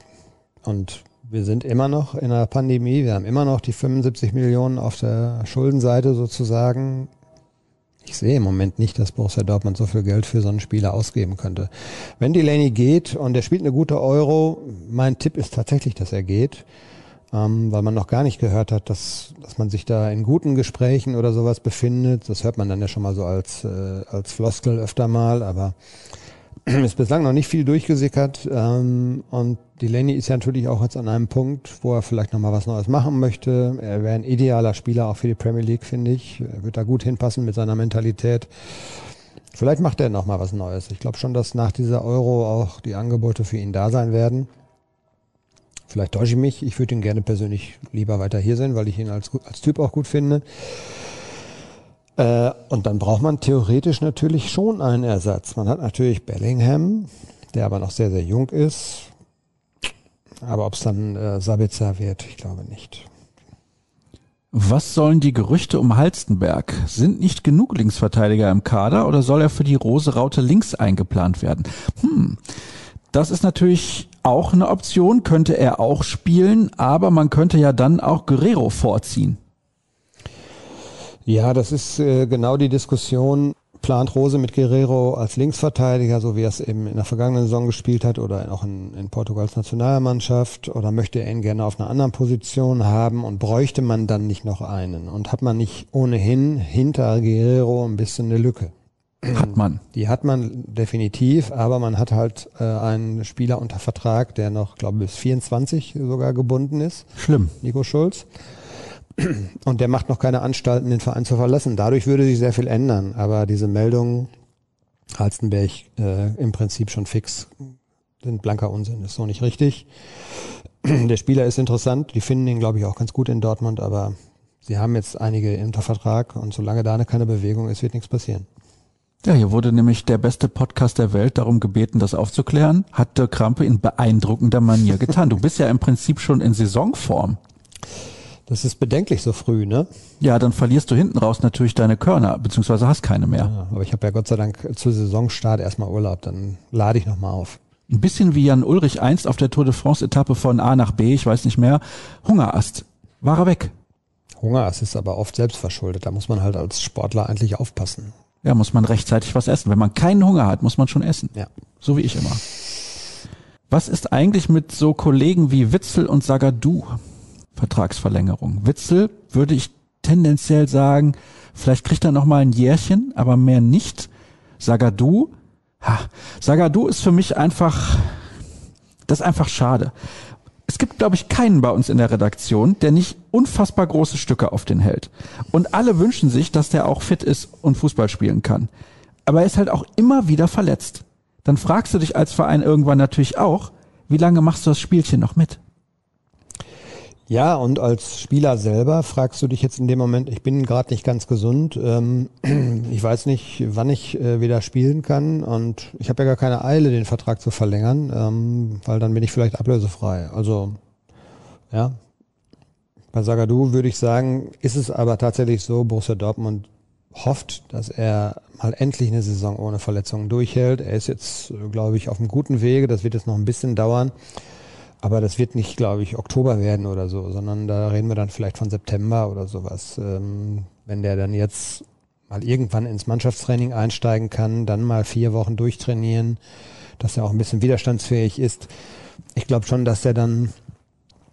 Und wir sind immer noch in einer Pandemie, wir haben immer noch die 75 Millionen auf der Schuldenseite sozusagen. Ich sehe im Moment nicht, dass Borussia Dortmund so viel Geld für so einen Spieler ausgeben könnte. Wenn Delaney geht und er spielt eine gute Euro, mein Tipp ist tatsächlich, dass er geht ähm, weil man noch gar nicht gehört hat, dass, dass man sich da in guten Gesprächen oder sowas befindet. Das hört man dann ja schon mal so als, äh, als Floskel öfter mal, aber ist bislang noch nicht viel durchgesickert. Ähm, und Delaney ist ja natürlich auch jetzt an einem Punkt, wo er vielleicht nochmal was Neues machen möchte. Er wäre ein idealer Spieler auch für die Premier League, finde ich. Er wird da gut hinpassen mit seiner Mentalität. Vielleicht macht er nochmal was Neues. Ich glaube schon, dass nach dieser Euro auch die Angebote für ihn da sein werden. Vielleicht täusche ich mich. Ich würde ihn gerne persönlich lieber weiter hier sehen, weil ich ihn als, als Typ auch gut finde. Äh, und dann braucht man theoretisch natürlich schon einen Ersatz. Man hat natürlich Bellingham, der aber noch sehr, sehr jung ist. Aber ob es dann äh, Sabitzer wird, ich glaube nicht. Was sollen die Gerüchte um Halstenberg? Sind nicht genug Linksverteidiger im Kader oder soll er für die Rose Raute links eingeplant werden? Hm. Das ist natürlich auch eine Option, könnte er auch spielen, aber man könnte ja dann auch Guerrero vorziehen. Ja, das ist äh, genau die Diskussion. Plant Rose mit Guerrero als Linksverteidiger, so wie er es eben in der vergangenen Saison gespielt hat oder auch in, in Portugals Nationalmannschaft oder möchte er ihn gerne auf einer anderen Position haben und bräuchte man dann nicht noch einen und hat man nicht ohnehin hinter Guerrero ein bisschen eine Lücke? Hat man. Die hat man definitiv, aber man hat halt äh, einen Spieler unter Vertrag, der noch, glaube ich, bis 24 sogar gebunden ist. Schlimm. Nico Schulz. Und der macht noch keine Anstalten, den Verein zu verlassen. Dadurch würde sich sehr viel ändern. Aber diese Meldungen, Halstenberg äh, im Prinzip schon fix, sind blanker Unsinn. Ist so nicht richtig. Der Spieler ist interessant. Die finden ihn, glaube ich, auch ganz gut in Dortmund. Aber sie haben jetzt einige unter Vertrag. Und solange da keine Bewegung ist, wird nichts passieren. Ja, hier wurde nämlich der beste Podcast der Welt darum gebeten, das aufzuklären. Hat Dirk Krampe in beeindruckender Manier getan. Du bist ja im Prinzip schon in Saisonform. Das ist bedenklich so früh, ne? Ja, dann verlierst du hinten raus natürlich deine Körner, beziehungsweise hast keine mehr. Ja, aber ich habe ja Gott sei Dank zu Saisonstart erstmal Urlaub, dann lade ich nochmal auf. Ein bisschen wie Jan Ulrich einst auf der Tour de France Etappe von A nach B, ich weiß nicht mehr, Hungerast. War er weg. Hungerast ist aber oft selbstverschuldet, da muss man halt als Sportler eigentlich aufpassen. Ja, muss man rechtzeitig was essen. Wenn man keinen Hunger hat, muss man schon essen. Ja. So wie ich immer. Was ist eigentlich mit so Kollegen wie Witzel und Sagadu? Vertragsverlängerung. Witzel würde ich tendenziell sagen, vielleicht kriegt er noch mal ein Jährchen, aber mehr nicht. Sagadu, ha, Sagadu ist für mich einfach, das ist einfach schade es gibt, glaube ich, keinen bei uns in der Redaktion, der nicht unfassbar große Stücke auf den hält. Und alle wünschen sich, dass der auch fit ist und Fußball spielen kann. Aber er ist halt auch immer wieder verletzt. Dann fragst du dich als Verein irgendwann natürlich auch, wie lange machst du das Spielchen noch mit? Ja, und als Spieler selber fragst du dich jetzt in dem Moment, ich bin gerade nicht ganz gesund, ähm, ich weiß nicht, wann ich äh, wieder spielen kann und ich habe ja gar keine Eile, den Vertrag zu verlängern, ähm, weil dann bin ich vielleicht ablösefrei. Also ja, bei Sagadu würde ich sagen, ist es aber tatsächlich so, Borussia Dortmund hofft, dass er mal endlich eine Saison ohne Verletzungen durchhält. Er ist jetzt, glaube ich, auf einem guten Wege, das wird jetzt noch ein bisschen dauern. Aber das wird nicht, glaube ich, Oktober werden oder so, sondern da reden wir dann vielleicht von September oder sowas. Ähm, wenn der dann jetzt mal irgendwann ins Mannschaftstraining einsteigen kann, dann mal vier Wochen durchtrainieren, dass er auch ein bisschen widerstandsfähig ist. Ich glaube schon, dass er dann,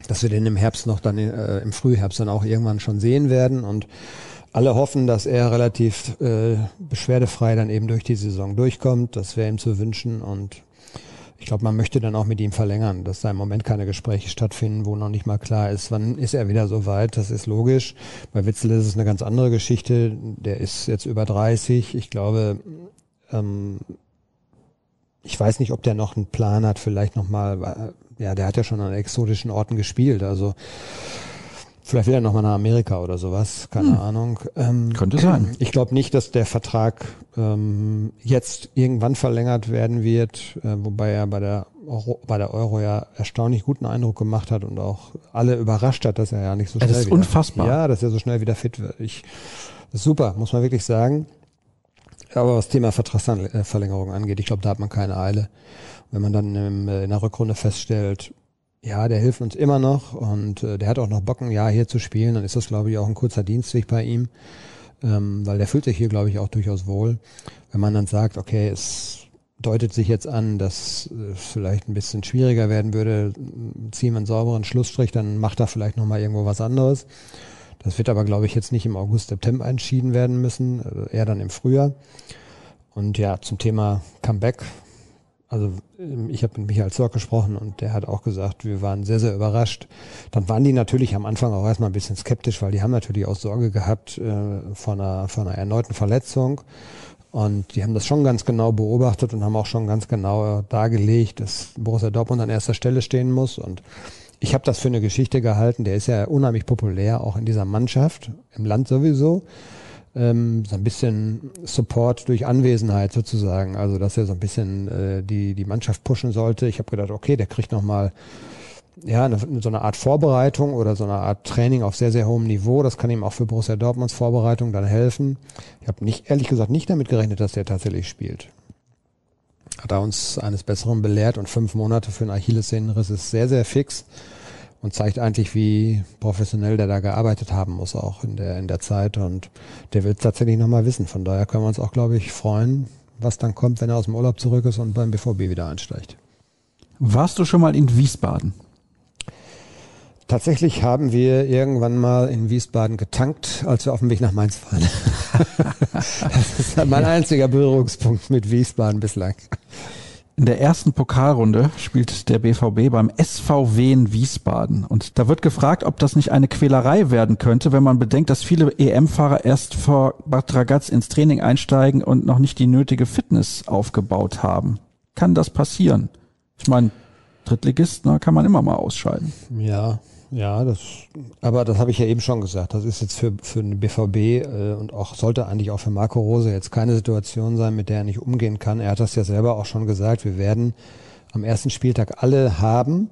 dass wir den im Herbst noch dann äh, im Frühherbst dann auch irgendwann schon sehen werden und alle hoffen, dass er relativ äh, beschwerdefrei dann eben durch die Saison durchkommt. Das wäre ihm zu wünschen und ich glaube, man möchte dann auch mit ihm verlängern, dass da im Moment keine Gespräche stattfinden, wo noch nicht mal klar ist, wann ist er wieder so weit. Das ist logisch. Bei Witzel ist es eine ganz andere Geschichte. Der ist jetzt über 30. Ich glaube, ähm, ich weiß nicht, ob der noch einen Plan hat, vielleicht nochmal, ja, der hat ja schon an exotischen Orten gespielt. Also Vielleicht will er nochmal nach Amerika oder sowas, keine hm. Ahnung. Ähm, Könnte sein. Ich glaube nicht, dass der Vertrag ähm, jetzt irgendwann verlängert werden wird, äh, wobei er bei der, Euro, bei der Euro ja erstaunlich guten Eindruck gemacht hat und auch alle überrascht hat, dass er ja nicht so schnell Das ist wieder, unfassbar. Ja, dass er so schnell wieder fit wird. Ich, das ist super, muss man wirklich sagen. Aber was Thema Vertragsverlängerung angeht, ich glaube, da hat man keine Eile. Wenn man dann im, äh, in der Rückrunde feststellt, ja, der hilft uns immer noch und äh, der hat auch noch Bock, ein Jahr hier zu spielen. Dann ist das, glaube ich, auch ein kurzer Dienstweg bei ihm, ähm, weil der fühlt sich hier, glaube ich, auch durchaus wohl. Wenn man dann sagt, okay, es deutet sich jetzt an, dass es vielleicht ein bisschen schwieriger werden würde, ziehen wir einen sauberen Schlussstrich, dann macht er vielleicht nochmal irgendwo was anderes. Das wird aber, glaube ich, jetzt nicht im August, September entschieden werden müssen, also eher dann im Frühjahr. Und ja, zum Thema Comeback also ähm, ich habe mit Michael Zorc gesprochen und der hat auch gesagt, wir waren sehr, sehr überrascht. Dann waren die natürlich am Anfang auch erstmal ein bisschen skeptisch, weil die haben natürlich auch Sorge gehabt äh, von, einer, von einer erneuten Verletzung. Und die haben das schon ganz genau beobachtet und haben auch schon ganz genau dargelegt, dass Borussia Dortmund an erster Stelle stehen muss. Und ich habe das für eine Geschichte gehalten. Der ist ja unheimlich populär, auch in dieser Mannschaft, im Land sowieso ähm, so ein bisschen Support durch Anwesenheit sozusagen. Also dass er so ein bisschen äh, die, die Mannschaft pushen sollte. Ich habe gedacht, okay, der kriegt nochmal ja, eine, so eine Art Vorbereitung oder so eine Art Training auf sehr, sehr hohem Niveau. Das kann ihm auch für Borussia Dortmunds Vorbereitung dann helfen. Ich habe nicht, ehrlich gesagt, nicht damit gerechnet, dass der tatsächlich spielt. Hat er uns eines Besseren belehrt und fünf Monate für einen Achillessehnenriss ist sehr, sehr fix und zeigt eigentlich, wie professionell der da gearbeitet haben muss, auch in der, in der Zeit. Und der will es tatsächlich nochmal wissen. Von daher können wir uns auch, glaube ich, freuen, was dann kommt, wenn er aus dem Urlaub zurück ist und beim BVB wieder einsteigt. Warst du schon mal in Wiesbaden? Tatsächlich haben wir irgendwann mal in Wiesbaden getankt, als wir auf dem Weg nach Mainz waren. das ist mein einziger Berührungspunkt mit Wiesbaden bislang. In der ersten Pokalrunde spielt der BVB beim SVW in Wiesbaden. Und da wird gefragt, ob das nicht eine Quälerei werden könnte, wenn man bedenkt, dass viele EM-Fahrer erst vor Bad Ragaz ins Training einsteigen und noch nicht die nötige Fitness aufgebaut haben. Kann das passieren? Ich meine, Drittligist ne, kann man immer mal ausscheiden. Ja, ja, das, aber das habe ich ja eben schon gesagt. Das ist jetzt für, für den BVB äh, und auch sollte eigentlich auch für Marco Rose jetzt keine Situation sein, mit der er nicht umgehen kann. Er hat das ja selber auch schon gesagt. Wir werden am ersten Spieltag alle haben,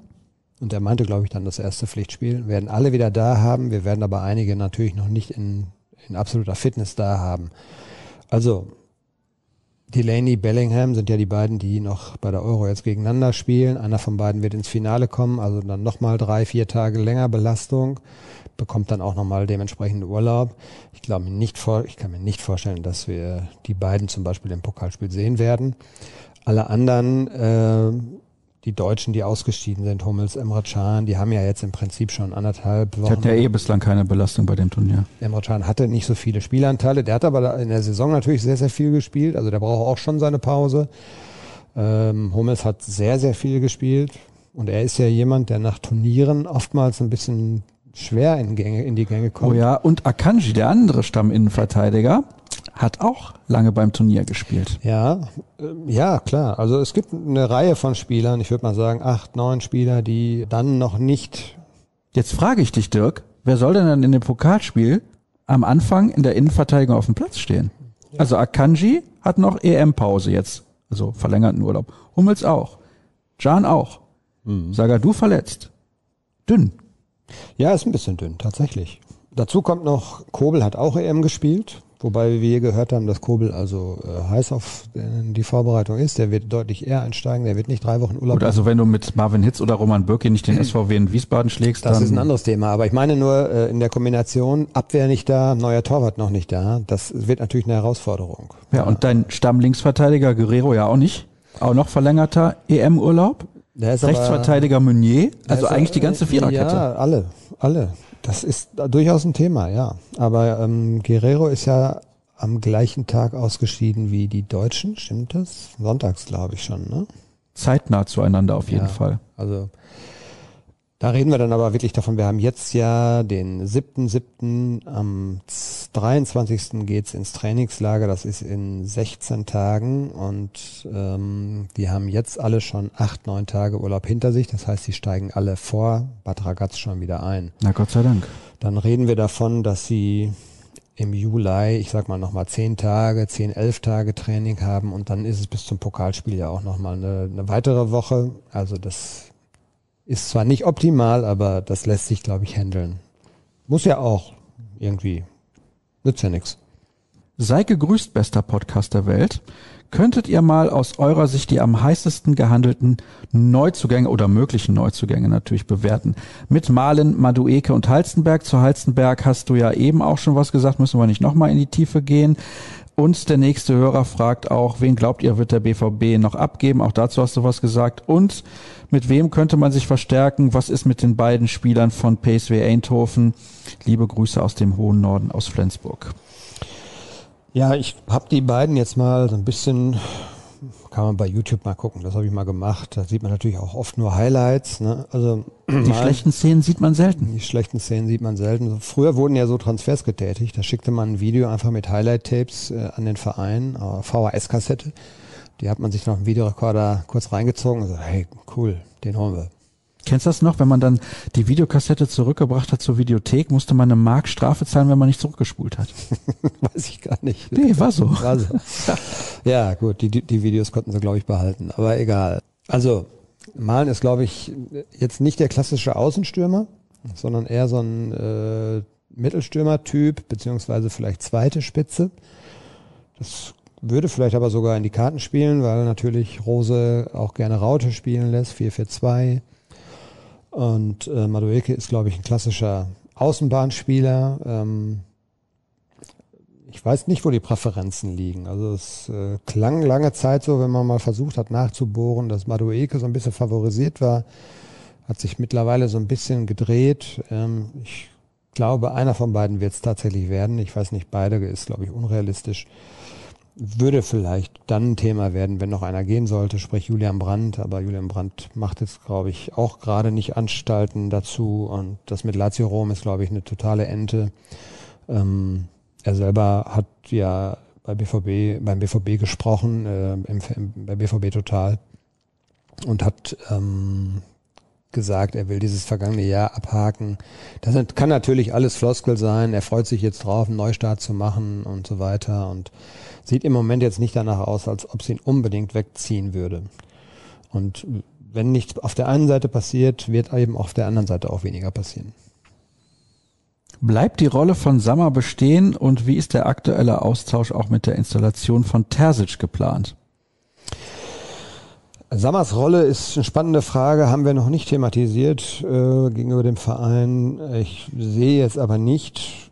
und er meinte, glaube ich, dann das erste Pflichtspiel, werden alle wieder da haben. Wir werden aber einige natürlich noch nicht in, in absoluter Fitness da haben. Also Delaney, Bellingham sind ja die beiden, die noch bei der Euro jetzt gegeneinander spielen. Einer von beiden wird ins Finale kommen, also dann nochmal drei, vier Tage länger Belastung, bekommt dann auch nochmal dementsprechend Urlaub. Ich glaube nicht vor, ich kann mir nicht vorstellen, dass wir die beiden zum Beispiel im Pokalspiel sehen werden. Alle anderen äh, die Deutschen, die ausgeschieden sind, Hummels, Emre Can, die haben ja jetzt im Prinzip schon anderthalb Wochen. Die hatten ja eh bislang keine Belastung bei dem Turnier. Emre Can hatte nicht so viele Spielanteile. Der hat aber in der Saison natürlich sehr, sehr viel gespielt. Also der braucht auch schon seine Pause. Ähm, Hummels hat sehr, sehr viel gespielt. Und er ist ja jemand, der nach Turnieren oftmals ein bisschen schwer in, Gänge, in die Gänge kommt. Oh ja, und Akanji, der andere Stamminnenverteidiger, hat auch lange beim Turnier gespielt. Ja, äh, ja, klar. Also es gibt eine Reihe von Spielern, ich würde mal sagen acht, neun Spieler, die dann noch nicht. Jetzt frage ich dich, Dirk, wer soll denn dann in dem Pokalspiel am Anfang in der Innenverteidigung auf dem Platz stehen? Ja. Also Akanji hat noch EM-Pause jetzt, also verlängerten Urlaub. Hummels auch. Jan auch. Mhm. du verletzt. Dünn. Ja, ist ein bisschen dünn, tatsächlich. Dazu kommt noch, Kobel hat auch EM gespielt Wobei wir gehört haben, dass Kobel also äh, heiß auf die Vorbereitung ist. Der wird deutlich eher einsteigen. Der wird nicht drei Wochen Urlaub Gut, also wenn du mit Marvin Hitz oder Roman Bürki nicht den SVW in Wiesbaden schlägst, Das dann ist ein anderes Thema. Aber ich meine nur äh, in der Kombination Abwehr nicht da, neuer Torwart noch nicht da. Das wird natürlich eine Herausforderung. ja, und dein Stammlinksverteidiger Guerrero ja auch nicht. Auch noch verlängerter EM-Urlaub. Der ist aber- Rechtsverteidiger Meunier. Also Also, eigentlich die ganze Viererkette. Ja, alle, alle. Das ist durchaus ein Thema, ja. Aber ähm, Guerrero ist ja am gleichen Tag ausgeschieden wie die Deutschen, stimmt das? Sonntags, glaube ich schon, ne? Zeitnah zueinander auf jeden Ja. Fall. Also da reden wir dann aber wirklich davon, wir haben jetzt ja den 7.7. am 23. geht's ins Trainingslager, das ist in 16 Tagen und ähm, die haben jetzt alle schon acht, neun Tage Urlaub hinter sich, das heißt, sie steigen alle vor Bad Ragaz schon wieder ein. Na Gott sei Dank. Dann reden wir davon, dass sie im Juli, ich sag mal nochmal zehn Tage, zehn, elf Tage Training haben und dann ist es bis zum Pokalspiel ja auch nochmal eine, eine weitere Woche. Also das ist zwar nicht optimal, aber das lässt sich, glaube ich, handeln. Muss ja auch irgendwie. Nützt ja nichts. Sei gegrüßt, bester Podcast der Welt. Könntet ihr mal aus eurer Sicht die am heißesten gehandelten Neuzugänge oder möglichen Neuzugänge natürlich bewerten? Mit Malen, Madueke und Halstenberg. Zu Halstenberg hast du ja eben auch schon was gesagt, müssen wir nicht nochmal in die Tiefe gehen. Und der nächste Hörer fragt auch, wen glaubt ihr, wird der BVB noch abgeben? Auch dazu hast du was gesagt. Und mit wem könnte man sich verstärken? Was ist mit den beiden Spielern von PSW Eindhoven? Liebe Grüße aus dem hohen Norden, aus Flensburg. Ja, ich habe die beiden jetzt mal so ein bisschen, kann man bei YouTube mal gucken, das habe ich mal gemacht. Da sieht man natürlich auch oft nur Highlights. Ne? Also Die mal- schlechten Szenen sieht man selten. Die schlechten Szenen sieht man selten. Früher wurden ja so Transfers getätigt. Da schickte man ein Video einfach mit Highlight-Tapes äh, an den Verein, äh, VHS-Kassette. Die hat man sich noch im Videorekorder kurz reingezogen und so, hey, cool, den holen wir. Kennst du das noch? Wenn man dann die Videokassette zurückgebracht hat zur Videothek, musste man eine Mark Strafe zahlen, wenn man nicht zurückgespult hat. Weiß ich gar nicht. Nee, war so. War so. ja, gut, die, die Videos konnten sie, glaube ich, behalten. Aber egal. Also, Malen ist, glaube ich, jetzt nicht der klassische Außenstürmer, sondern eher so ein äh, Mittelstürmer-Typ, beziehungsweise vielleicht zweite Spitze. Das würde vielleicht aber sogar in die Karten spielen, weil natürlich Rose auch gerne Raute spielen lässt, 4-4-2. Und äh, Madueke ist, glaube ich, ein klassischer Außenbahnspieler. Ähm, ich weiß nicht, wo die Präferenzen liegen. Also es äh, klang lange Zeit so, wenn man mal versucht hat nachzubohren, dass Madueke so ein bisschen favorisiert war, hat sich mittlerweile so ein bisschen gedreht. Ähm, ich glaube, einer von beiden wird es tatsächlich werden. Ich weiß nicht, beide ist, glaube ich, unrealistisch. Würde vielleicht dann ein Thema werden, wenn noch einer gehen sollte, sprich Julian Brandt. Aber Julian Brandt macht jetzt, glaube ich, auch gerade nicht Anstalten dazu. Und das mit Lazio Rom ist, glaube ich, eine totale Ente. Ähm, er selber hat ja bei BVB, beim BVB gesprochen, äh, im, im, bei BVB Total und hat ähm, gesagt, er will dieses vergangene Jahr abhaken. Das kann natürlich alles Floskel sein. Er freut sich jetzt drauf, einen Neustart zu machen und so weiter und sieht im Moment jetzt nicht danach aus, als ob es ihn unbedingt wegziehen würde. Und wenn nichts auf der einen Seite passiert, wird eben auf der anderen Seite auch weniger passieren. Bleibt die Rolle von Sammer bestehen und wie ist der aktuelle Austausch auch mit der Installation von Terzic geplant? Sammers Rolle ist eine spannende Frage, haben wir noch nicht thematisiert äh, gegenüber dem Verein. Ich sehe jetzt aber nicht,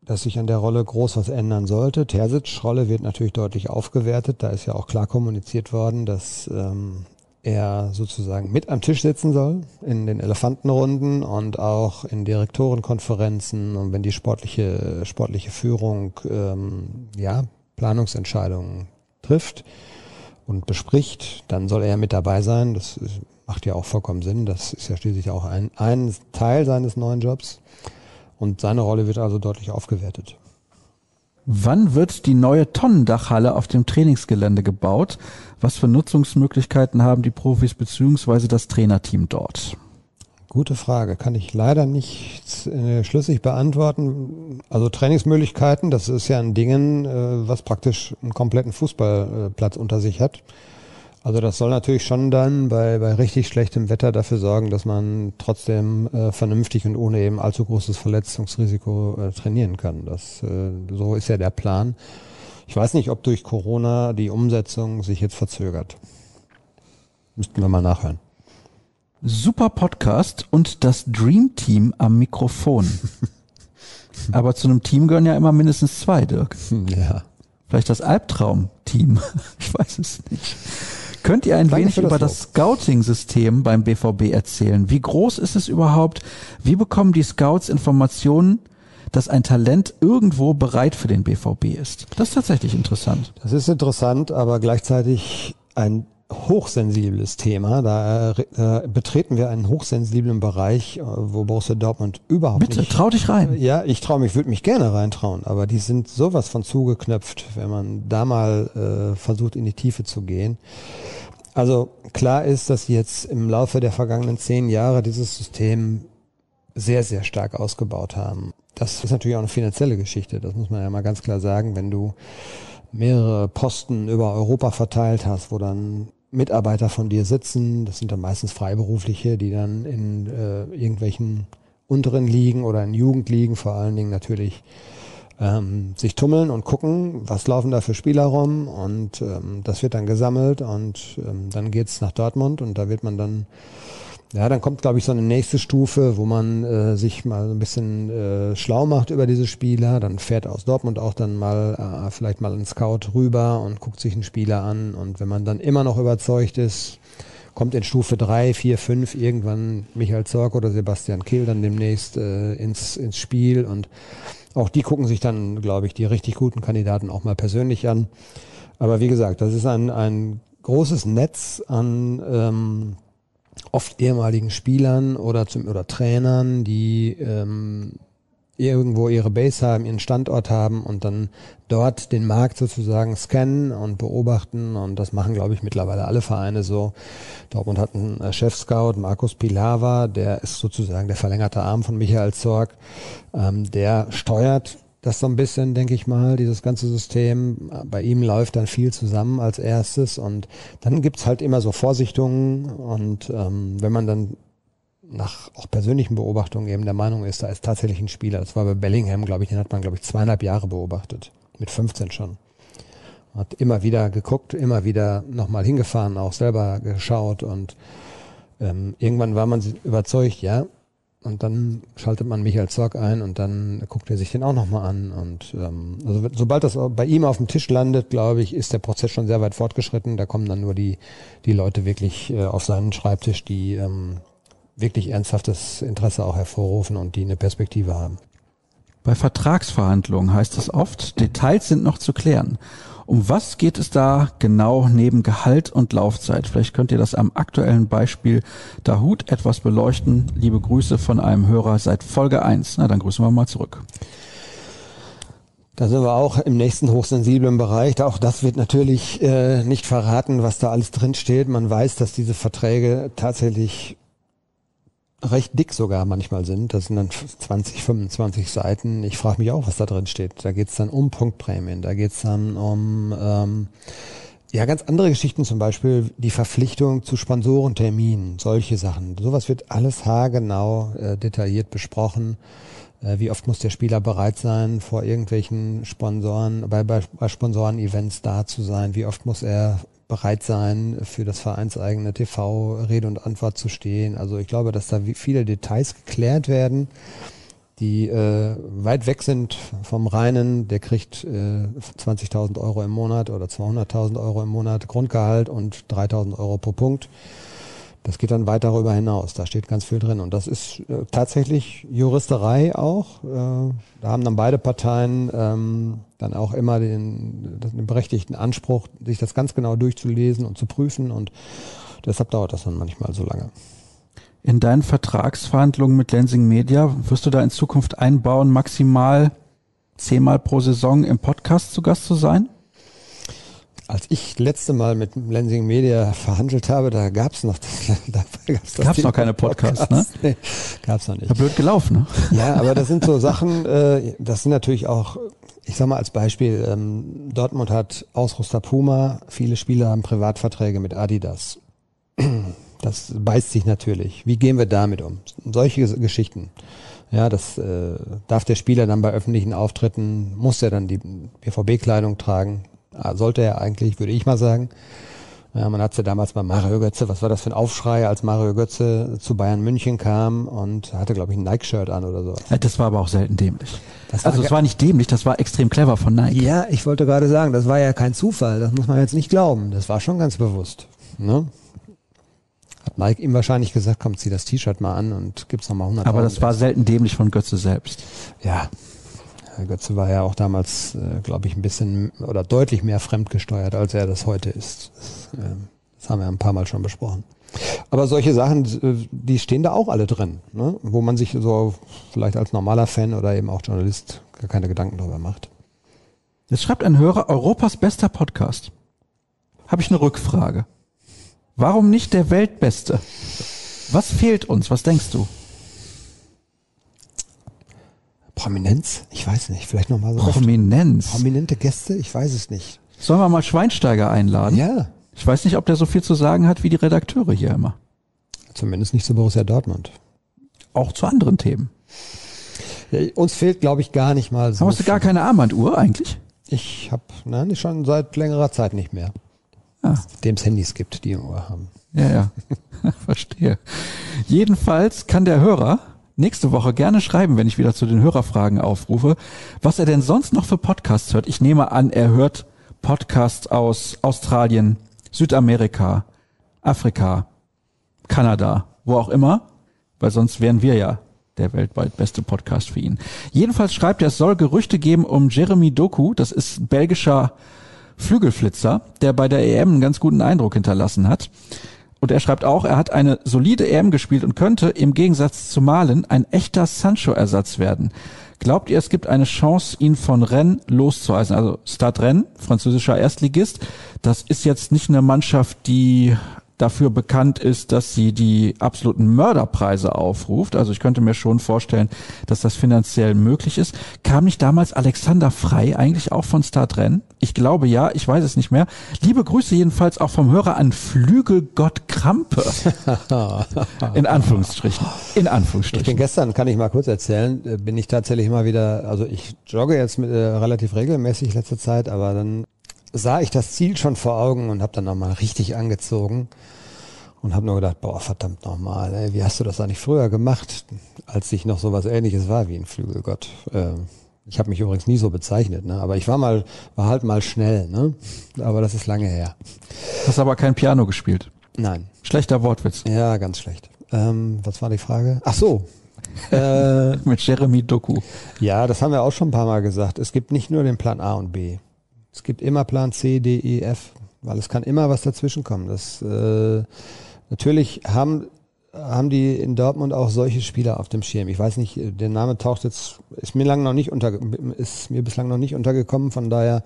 dass sich an der Rolle groß was ändern sollte. Terzic Rolle wird natürlich deutlich aufgewertet. Da ist ja auch klar kommuniziert worden, dass ähm, er sozusagen mit am Tisch sitzen soll in den Elefantenrunden und auch in Direktorenkonferenzen und wenn die sportliche sportliche Führung ähm, ja Planungsentscheidungen trifft und bespricht, dann soll er mit dabei sein. Das macht ja auch vollkommen Sinn. Das ist ja schließlich auch ein, ein Teil seines neuen Jobs. Und seine Rolle wird also deutlich aufgewertet. Wann wird die neue Tonnendachhalle auf dem Trainingsgelände gebaut? Was für Nutzungsmöglichkeiten haben die Profis beziehungsweise das Trainerteam dort? Gute Frage. Kann ich leider nicht äh, schlüssig beantworten. Also Trainingsmöglichkeiten, das ist ja ein Ding, äh, was praktisch einen kompletten Fußballplatz unter sich hat. Also das soll natürlich schon dann bei, bei richtig schlechtem Wetter dafür sorgen, dass man trotzdem äh, vernünftig und ohne eben allzu großes Verletzungsrisiko äh, trainieren kann. Das, äh, so ist ja der Plan. Ich weiß nicht, ob durch Corona die Umsetzung sich jetzt verzögert. Müssten wir mal nachhören. Super Podcast und das Dream Team am Mikrofon. Aber zu einem Team gehören ja immer mindestens zwei, Dirk. Ja. Vielleicht das Albtraum-Team. Ich weiß es nicht. Könnt ihr ein Danke wenig das über das Scouting-System beim BVB erzählen? Wie groß ist es überhaupt? Wie bekommen die Scouts Informationen, dass ein Talent irgendwo bereit für den BVB ist? Das ist tatsächlich interessant. Das ist interessant, aber gleichzeitig ein hochsensibles Thema. Da äh, betreten wir einen hochsensiblen Bereich, äh, wo Borussia Dortmund überhaupt Bitte, nicht trau dich rein. Ja, ich traue mich, würde mich gerne reintrauen, aber die sind sowas von zugeknöpft, wenn man da mal äh, versucht, in die Tiefe zu gehen. Also klar ist, dass sie jetzt im Laufe der vergangenen zehn Jahre dieses System sehr, sehr stark ausgebaut haben. Das ist natürlich auch eine finanzielle Geschichte, das muss man ja mal ganz klar sagen, wenn du mehrere Posten über Europa verteilt hast, wo dann Mitarbeiter von dir sitzen, das sind dann meistens Freiberufliche, die dann in äh, irgendwelchen unteren Ligen oder in Jugendligen vor allen Dingen natürlich ähm, sich tummeln und gucken, was laufen da für Spieler rum. Und ähm, das wird dann gesammelt und ähm, dann geht's nach Dortmund und da wird man dann ja, dann kommt, glaube ich, so eine nächste Stufe, wo man äh, sich mal so ein bisschen äh, schlau macht über diese Spieler. Dann fährt aus Dortmund auch dann mal äh, vielleicht mal ein Scout rüber und guckt sich einen Spieler an. Und wenn man dann immer noch überzeugt ist, kommt in Stufe drei, vier, fünf irgendwann Michael Zorc oder Sebastian Kehl dann demnächst äh, ins, ins Spiel. Und auch die gucken sich dann, glaube ich, die richtig guten Kandidaten auch mal persönlich an. Aber wie gesagt, das ist ein, ein großes Netz an ähm, oft ehemaligen Spielern oder zum oder Trainern, die ähm, irgendwo ihre Base haben, ihren Standort haben und dann dort den Markt sozusagen scannen und beobachten und das machen, glaube ich, mittlerweile alle Vereine so. Dortmund hat einen äh, Chef-Scout, Markus Pilawa, der ist sozusagen der verlängerte Arm von Michael Zorg, ähm, der steuert das so ein bisschen, denke ich mal, dieses ganze System. Bei ihm läuft dann viel zusammen als erstes und dann gibt's halt immer so Vorsichtungen und ähm, wenn man dann nach auch persönlichen Beobachtungen eben der Meinung ist, da ist tatsächlich ein Spieler. Das war bei Bellingham, glaube ich, den hat man, glaube ich, zweieinhalb Jahre beobachtet. Mit 15 schon. Hat immer wieder geguckt, immer wieder nochmal hingefahren, auch selber geschaut und ähm, irgendwann war man überzeugt, ja, und dann schaltet man Michael Zorc ein und dann guckt er sich den auch nochmal an. Und ähm, also sobald das bei ihm auf dem Tisch landet, glaube ich, ist der Prozess schon sehr weit fortgeschritten. Da kommen dann nur die, die Leute wirklich äh, auf seinen Schreibtisch, die ähm, wirklich ernsthaftes Interesse auch hervorrufen und die eine Perspektive haben. Bei Vertragsverhandlungen heißt es oft, Details sind noch zu klären. Um was geht es da genau neben Gehalt und Laufzeit? Vielleicht könnt ihr das am aktuellen Beispiel Dahut etwas beleuchten. Liebe Grüße von einem Hörer seit Folge 1. Na, dann grüßen wir mal zurück. Da sind wir auch im nächsten hochsensiblen Bereich. Auch das wird natürlich äh, nicht verraten, was da alles drin steht. Man weiß, dass diese Verträge tatsächlich recht dick sogar manchmal sind. Das sind dann 20, 25 Seiten. Ich frage mich auch, was da drin steht. Da geht's dann um Punktprämien, da geht's dann um ähm, ja ganz andere Geschichten, zum Beispiel die Verpflichtung zu Sponsorenterminen, solche Sachen. Sowas wird alles haargenau äh, detailliert besprochen. Äh, wie oft muss der Spieler bereit sein, vor irgendwelchen Sponsoren, bei, bei, bei Sponsoren-Events da zu sein? Wie oft muss er bereit sein, für das vereinseigene TV Rede und Antwort zu stehen. Also ich glaube, dass da viele Details geklärt werden, die äh, weit weg sind vom reinen, der kriegt äh, 20.000 Euro im Monat oder 200.000 Euro im Monat Grundgehalt und 3.000 Euro pro Punkt. Das geht dann weit darüber hinaus. Da steht ganz viel drin. Und das ist äh, tatsächlich Juristerei auch. Äh, da haben dann beide Parteien ähm, dann auch immer den, den berechtigten Anspruch, sich das ganz genau durchzulesen und zu prüfen. Und deshalb dauert das dann manchmal so lange. In deinen Vertragsverhandlungen mit Lensing Media wirst du da in Zukunft einbauen, maximal zehnmal pro Saison im Podcast zu Gast zu sein? Als ich letzte Mal mit Lensing Media verhandelt habe, da gab's noch, da gab's, gab's noch keine Podcasts, Podcast, ne? Nee, gab's noch nicht. War blöd gelaufen, ne? Ja, aber das sind so Sachen, äh, das sind natürlich auch ich sag mal als Beispiel, ähm, Dortmund hat Ausrüster Puma, viele Spieler haben Privatverträge mit Adidas. Das beißt sich natürlich. Wie gehen wir damit um? Solche Geschichten. Ja, das äh, darf der Spieler dann bei öffentlichen Auftritten, muss er dann die BVB-Kleidung tragen. Ja, sollte er eigentlich, würde ich mal sagen. Ja, man hat ja damals bei Mario Götze, was war das für ein Aufschrei, als Mario Götze zu Bayern München kam und hatte, glaube ich, ein Nike-Shirt an oder so. Ja, das war aber auch selten dämlich. Das also es war nicht dämlich, das war extrem clever von Nike. Ja, ich wollte gerade sagen, das war ja kein Zufall, das muss man jetzt nicht glauben. Das war schon ganz bewusst. Ne? Hat Mike ihm wahrscheinlich gesagt, komm, zieh das T-Shirt mal an und gib's nochmal 100 Aber das war selten dämlich von Götze selbst. Ja. Herr Götze war ja auch damals, äh, glaube ich, ein bisschen oder deutlich mehr fremdgesteuert, als er das heute ist. Das, äh, das haben wir ein paar Mal schon besprochen. Aber solche Sachen, äh, die stehen da auch alle drin, ne? wo man sich so vielleicht als normaler Fan oder eben auch Journalist gar keine Gedanken darüber macht. Jetzt schreibt ein Hörer, Europas bester Podcast. Habe ich eine Rückfrage. Warum nicht der Weltbeste? Was fehlt uns? Was denkst du? Prominenz? Ich weiß nicht. Vielleicht nochmal so. Prominenz? Prominente Gäste? Ich weiß es nicht. Sollen wir mal Schweinsteiger einladen? Ja. Ich weiß nicht, ob der so viel zu sagen hat wie die Redakteure hier immer. Zumindest nicht zu Borussia Dortmund. Auch zu anderen Themen. Ja, uns fehlt, glaube ich, gar nicht mal so. Hast du gar keine Armbanduhr eigentlich? Ich habe, nein, schon seit längerer Zeit nicht mehr. Ah. Dem es Handys gibt, die im Ohr haben. Ja, ja. Verstehe. Jedenfalls kann der Hörer nächste Woche gerne schreiben, wenn ich wieder zu den Hörerfragen aufrufe, was er denn sonst noch für Podcasts hört. Ich nehme an, er hört Podcasts aus Australien, Südamerika, Afrika, Kanada, wo auch immer, weil sonst wären wir ja der weltweit beste Podcast für ihn. Jedenfalls schreibt er, es soll Gerüchte geben um Jeremy Doku, das ist belgischer Flügelflitzer, der bei der EM einen ganz guten Eindruck hinterlassen hat. Und er schreibt auch, er hat eine solide EM gespielt und könnte im Gegensatz zu Malen ein echter Sancho-Ersatz werden. Glaubt ihr, es gibt eine Chance, ihn von Rennes loszueisen? Also Stade Rennes, französischer Erstligist, das ist jetzt nicht eine Mannschaft, die dafür bekannt ist, dass sie die absoluten Mörderpreise aufruft. Also ich könnte mir schon vorstellen, dass das finanziell möglich ist. Kam nicht damals Alexander Frei eigentlich auch von Startrennen? Ich glaube ja, ich weiß es nicht mehr. Liebe Grüße jedenfalls auch vom Hörer an Flügelgott Krampe. In Anführungsstrichen. In Anführungsstrichen. Ich bin gestern, kann ich mal kurz erzählen, äh, bin ich tatsächlich immer wieder, also ich jogge jetzt mit, äh, relativ regelmäßig letzte Zeit, aber dann sah ich das Ziel schon vor Augen und habe dann nochmal richtig angezogen und habe nur gedacht, boah, verdammt nochmal, ey, wie hast du das eigentlich früher gemacht, als ich noch sowas ähnliches war wie ein Flügelgott? Äh, ich habe mich übrigens nie so bezeichnet, ne? aber ich war mal, war halt mal schnell, ne? aber das ist lange her. Hast aber kein Piano gespielt? Nein. Schlechter Wortwitz. Ja, ganz schlecht. Ähm, was war die Frage? Ach so, äh, mit Jeremy Doku. Ja, das haben wir auch schon ein paar Mal gesagt. Es gibt nicht nur den Plan A und B. Es gibt immer Plan C, D, E, F, weil es kann immer was dazwischen kommen. Das, äh, natürlich haben, haben die in Dortmund auch solche Spieler auf dem Schirm. Ich weiß nicht, der Name taucht jetzt, ist mir lang noch nicht unter, ist mir bislang noch nicht untergekommen, von daher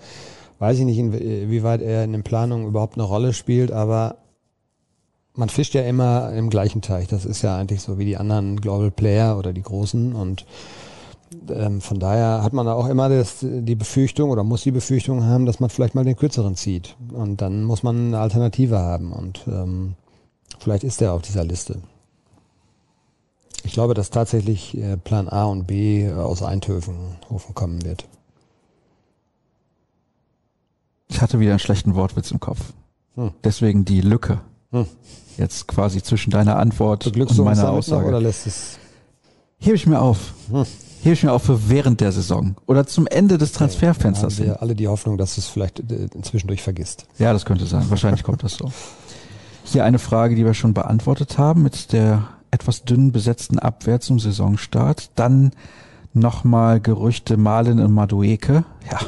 weiß ich nicht, inwieweit er in den Planungen überhaupt eine Rolle spielt, aber man fischt ja immer im gleichen Teich. Das ist ja eigentlich so wie die anderen Global Player oder die Großen und ähm, von daher hat man auch immer das, die Befürchtung oder muss die Befürchtung haben, dass man vielleicht mal den kürzeren zieht. Und dann muss man eine Alternative haben. Und ähm, vielleicht ist der auf dieser Liste. Ich glaube, dass tatsächlich äh, Plan A und B aus Eindhoven kommen wird. Ich hatte wieder einen schlechten Wortwitz im Kopf. Hm. Deswegen die Lücke. Hm. Jetzt quasi zwischen deiner Antwort und meiner Aussage. Oder lässt es? Hebe ich mir auf. Hm hebe ich mir auch für während der Saison oder zum Ende des Transferfensters. Ja, haben wir alle die Hoffnung, dass du es vielleicht äh, inzwischen durch vergisst. Ja, das könnte sein. Wahrscheinlich kommt das so. Hier eine Frage, die wir schon beantwortet haben mit der etwas dünn besetzten Abwehr zum Saisonstart. Dann nochmal Gerüchte Malen und Madueke. Ja.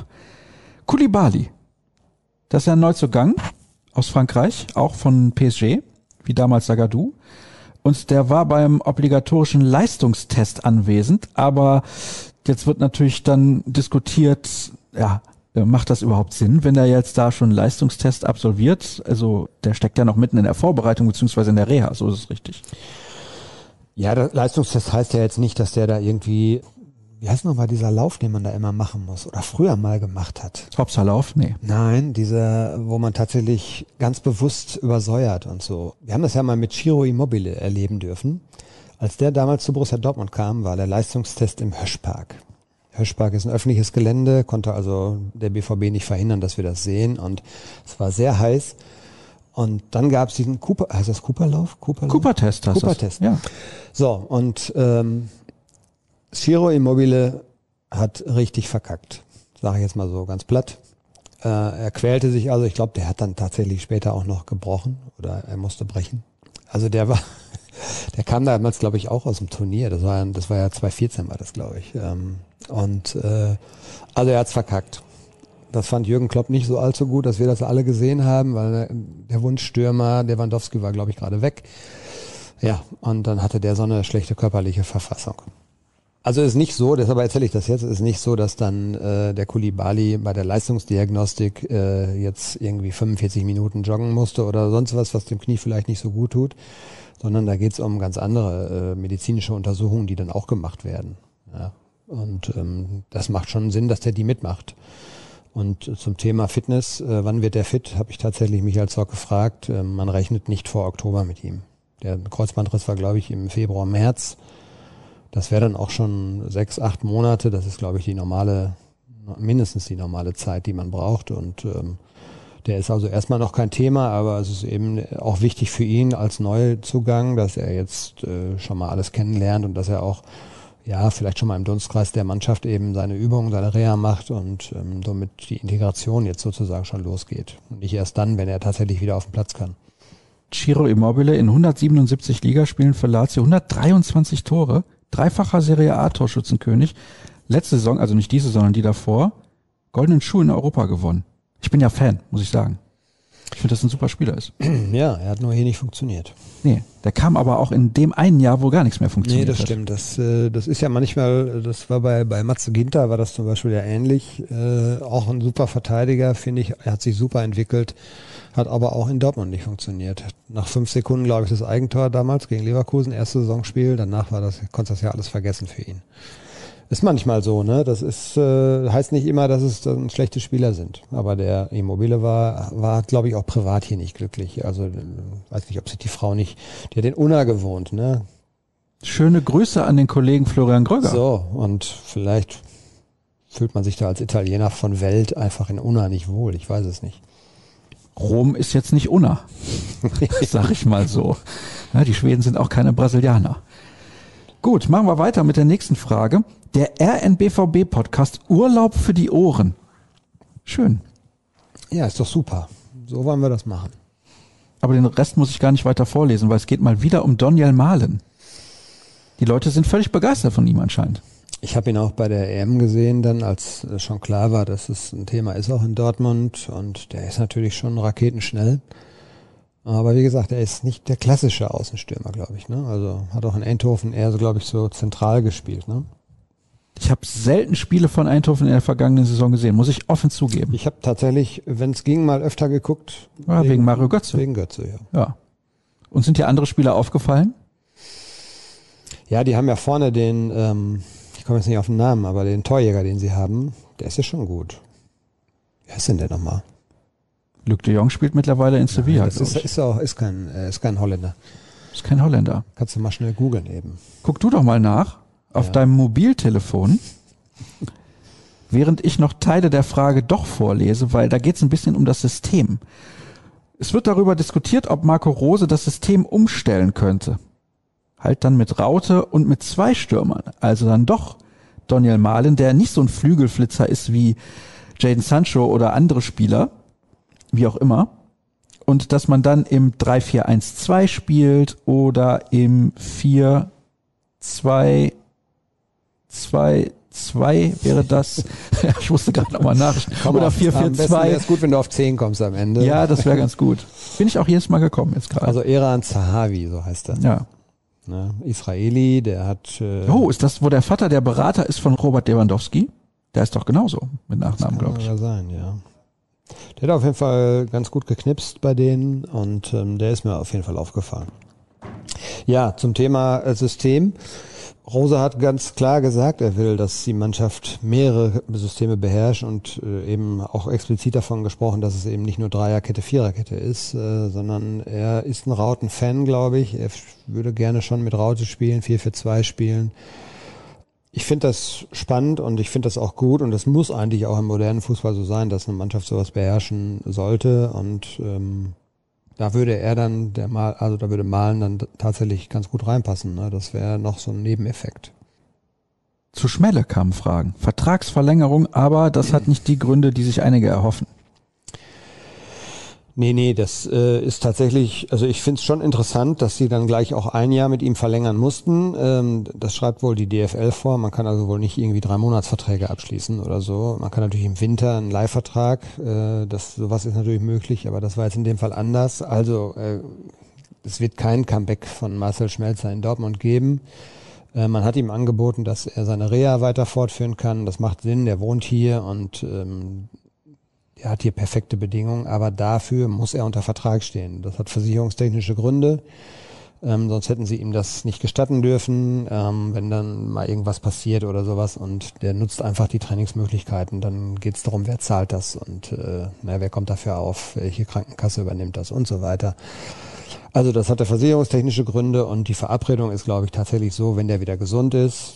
Kulibali. Das ist ja ein Neuzugang aus Frankreich, auch von PSG, wie damals Sagadou und der war beim obligatorischen Leistungstest anwesend, aber jetzt wird natürlich dann diskutiert, ja, äh, macht das überhaupt Sinn, wenn er jetzt da schon einen Leistungstest absolviert? Also der steckt ja noch mitten in der Vorbereitung beziehungsweise in der Reha, so ist es richtig. Ja, der Leistungstest heißt ja jetzt nicht, dass der da irgendwie wie heißt nochmal dieser Lauf, den man da immer machen muss oder früher mal gemacht hat? Hopserlauf? Nee. Nein, dieser, wo man tatsächlich ganz bewusst übersäuert und so. Wir haben das ja mal mit Chiro Immobile erleben dürfen. Als der damals zu Borussia Dortmund kam, war der Leistungstest im Höschpark. Höschpark ist ein öffentliches Gelände, konnte also der BVB nicht verhindern, dass wir das sehen und es war sehr heiß. Und dann gab es diesen Cooper, heißt das Cooperlauf? Cooperlauf? Cooper-Test. Cooper-Test. Ja. So, und ähm, Ciro Immobile hat richtig verkackt. Sage ich jetzt mal so ganz platt. Äh, er quälte sich also, ich glaube, der hat dann tatsächlich später auch noch gebrochen oder er musste brechen. Also der war, der kam damals, glaube ich, auch aus dem Turnier. Das war, das war ja 2014 war das, glaube ich. Ähm, und äh, also er hat's verkackt. Das fand Jürgen Klopp nicht so allzu gut, dass wir das alle gesehen haben, weil der Wunschstürmer, Lewandowski war, glaube ich, gerade weg. Ja, und dann hatte der so eine schlechte körperliche Verfassung. Also ist nicht so, deshalb erzähle ich das jetzt, ist nicht so, dass dann äh, der Kulibali bei der Leistungsdiagnostik äh, jetzt irgendwie 45 Minuten joggen musste oder sonst was, was dem Knie vielleicht nicht so gut tut, sondern da geht es um ganz andere äh, medizinische Untersuchungen, die dann auch gemacht werden. Ja. Und ähm, das macht schon Sinn, dass der die mitmacht. Und zum Thema Fitness, äh, wann wird der fit, habe ich tatsächlich Michael Zock gefragt. Äh, man rechnet nicht vor Oktober mit ihm. Der Kreuzbandriss war, glaube ich, im Februar, März. Das wäre dann auch schon sechs, acht Monate. Das ist, glaube ich, die normale, mindestens die normale Zeit, die man braucht. Und ähm, der ist also erstmal noch kein Thema, aber es ist eben auch wichtig für ihn als Neuzugang, dass er jetzt äh, schon mal alles kennenlernt und dass er auch ja, vielleicht schon mal im Dunstkreis der Mannschaft eben seine Übungen, seine Reha macht und ähm, somit die Integration jetzt sozusagen schon losgeht. Und nicht erst dann, wenn er tatsächlich wieder auf den Platz kann. Ciro Immobile in 177 Ligaspielen für Lazio, 123 Tore, dreifacher Serie A Torschützenkönig. Letzte Saison, also nicht diese, sondern die davor, goldenen Schuh in Europa gewonnen. Ich bin ja Fan, muss ich sagen. Ich finde, dass ein super Spieler ist. Ja, er hat nur hier nicht funktioniert. Nee, der kam aber auch in dem einen Jahr, wo gar nichts mehr funktioniert Nee, das hat. stimmt. Das, äh, das ist ja manchmal, das war bei, bei Matze Ginter, war das zum Beispiel ja ähnlich. Äh, auch ein super Verteidiger, finde ich. Er hat sich super entwickelt, hat aber auch in Dortmund nicht funktioniert. Nach fünf Sekunden, glaube ich, das Eigentor damals gegen Leverkusen, erstes Saisonspiel. Danach war das, konnte das ja alles vergessen für ihn. Ist manchmal so, ne? Das ist äh, heißt nicht immer, dass es dann schlechte Spieler sind. Aber der Immobile war, war, glaube ich, auch privat hier nicht glücklich. Also äh, weiß nicht, ob sich die Frau nicht, die hat den Unna gewohnt, ne? Schöne Grüße an den Kollegen Florian Gröger. So, und vielleicht fühlt man sich da als Italiener von Welt einfach in Unna nicht wohl. Ich weiß es nicht. Rom ist jetzt nicht Unna, sag ich mal so. Ja, die Schweden sind auch keine Brasilianer. Gut, machen wir weiter mit der nächsten Frage. Der RNBVB-Podcast Urlaub für die Ohren. Schön. Ja, ist doch super. So wollen wir das machen. Aber den Rest muss ich gar nicht weiter vorlesen, weil es geht mal wieder um Daniel Mahlen. Die Leute sind völlig begeistert von ihm anscheinend. Ich habe ihn auch bei der EM gesehen, dann als schon klar war, dass es ein Thema ist auch in Dortmund und der ist natürlich schon raketenschnell. Aber wie gesagt, er ist nicht der klassische Außenstürmer, glaube ich. Ne? Also hat auch in Eindhoven eher so, glaube ich, so zentral gespielt. Ne? Ich habe selten Spiele von Eindhoven in der vergangenen Saison gesehen, muss ich offen zugeben. Ich habe tatsächlich, wenn es ging, mal öfter geguckt. Ja, wegen, wegen Mario Götze. Wegen Götze, ja. Ja. Und sind dir andere Spieler aufgefallen? Ja, die haben ja vorne den, ähm, ich komme jetzt nicht auf den Namen, aber den Torjäger, den sie haben, der ist ja schon gut. Wer ist denn der nochmal? Luc de Jong spielt mittlerweile in Sevilla. das ist, ist, auch, ist, kein, äh, ist kein Holländer. Ist kein Holländer. Kannst du mal schnell googeln eben. Guck du doch mal nach auf ja. deinem Mobiltelefon, während ich noch Teile der Frage doch vorlese, weil da geht es ein bisschen um das System. Es wird darüber diskutiert, ob Marco Rose das System umstellen könnte. Halt dann mit Raute und mit zwei Stürmern. Also dann doch Daniel Mahlen, der nicht so ein Flügelflitzer ist wie Jaden Sancho oder andere Spieler, wie auch immer. Und dass man dann im 3-4-1-2 spielt oder im 4-2 2 2 wäre das. ich musste gerade nochmal nach. Komm Oder 4 4 2. Wäre es gut, wenn du auf 10 kommst am Ende. Ja, das wäre ganz gut. Bin ich auch jedes Mal gekommen jetzt gerade. Also Eran Zahavi, so heißt er. Ja. Ne? Israeli, der hat. Äh oh, ist das, wo der Vater der Berater ist von Robert Lewandowski? Der ist doch genauso mit Nachnamen, glaube ich. Kann sein, ja. Der hat auf jeden Fall ganz gut geknipst bei denen und ähm, der ist mir auf jeden Fall aufgefallen. Ja, zum Thema äh, System. Rose hat ganz klar gesagt, er will, dass die Mannschaft mehrere Systeme beherrscht und äh, eben auch explizit davon gesprochen, dass es eben nicht nur Dreierkette, Viererkette ist, äh, sondern er ist ein Rauten-Fan, glaube ich. Er würde gerne schon mit Raute spielen, 4 für 2 spielen. Ich finde das spannend und ich finde das auch gut und das muss eigentlich auch im modernen Fußball so sein, dass eine Mannschaft sowas beherrschen sollte und ähm, da würde er dann, der Mal, also da würde Malen dann tatsächlich ganz gut reinpassen. Ne? Das wäre noch so ein Nebeneffekt. Zu Schmelle kamen Fragen. Vertragsverlängerung, aber das hat nicht die Gründe, die sich einige erhoffen. Nee, nee, das äh, ist tatsächlich, also ich finde es schon interessant, dass sie dann gleich auch ein Jahr mit ihm verlängern mussten. Ähm, das schreibt wohl die DFL vor. Man kann also wohl nicht irgendwie drei Monatsverträge abschließen oder so. Man kann natürlich im Winter einen Leihvertrag, äh, das sowas ist natürlich möglich, aber das war jetzt in dem Fall anders. Also äh, es wird kein Comeback von Marcel Schmelzer in Dortmund geben. Äh, man hat ihm angeboten, dass er seine Reha weiter fortführen kann. Das macht Sinn, der wohnt hier und ähm, er hat hier perfekte Bedingungen, aber dafür muss er unter Vertrag stehen. Das hat versicherungstechnische Gründe. Ähm, sonst hätten sie ihm das nicht gestatten dürfen, ähm, wenn dann mal irgendwas passiert oder sowas und der nutzt einfach die Trainingsmöglichkeiten, dann geht es darum, wer zahlt das und äh, na, wer kommt dafür auf, welche Krankenkasse übernimmt das und so weiter. Also das hatte versicherungstechnische Gründe und die Verabredung ist, glaube ich, tatsächlich so, wenn der wieder gesund ist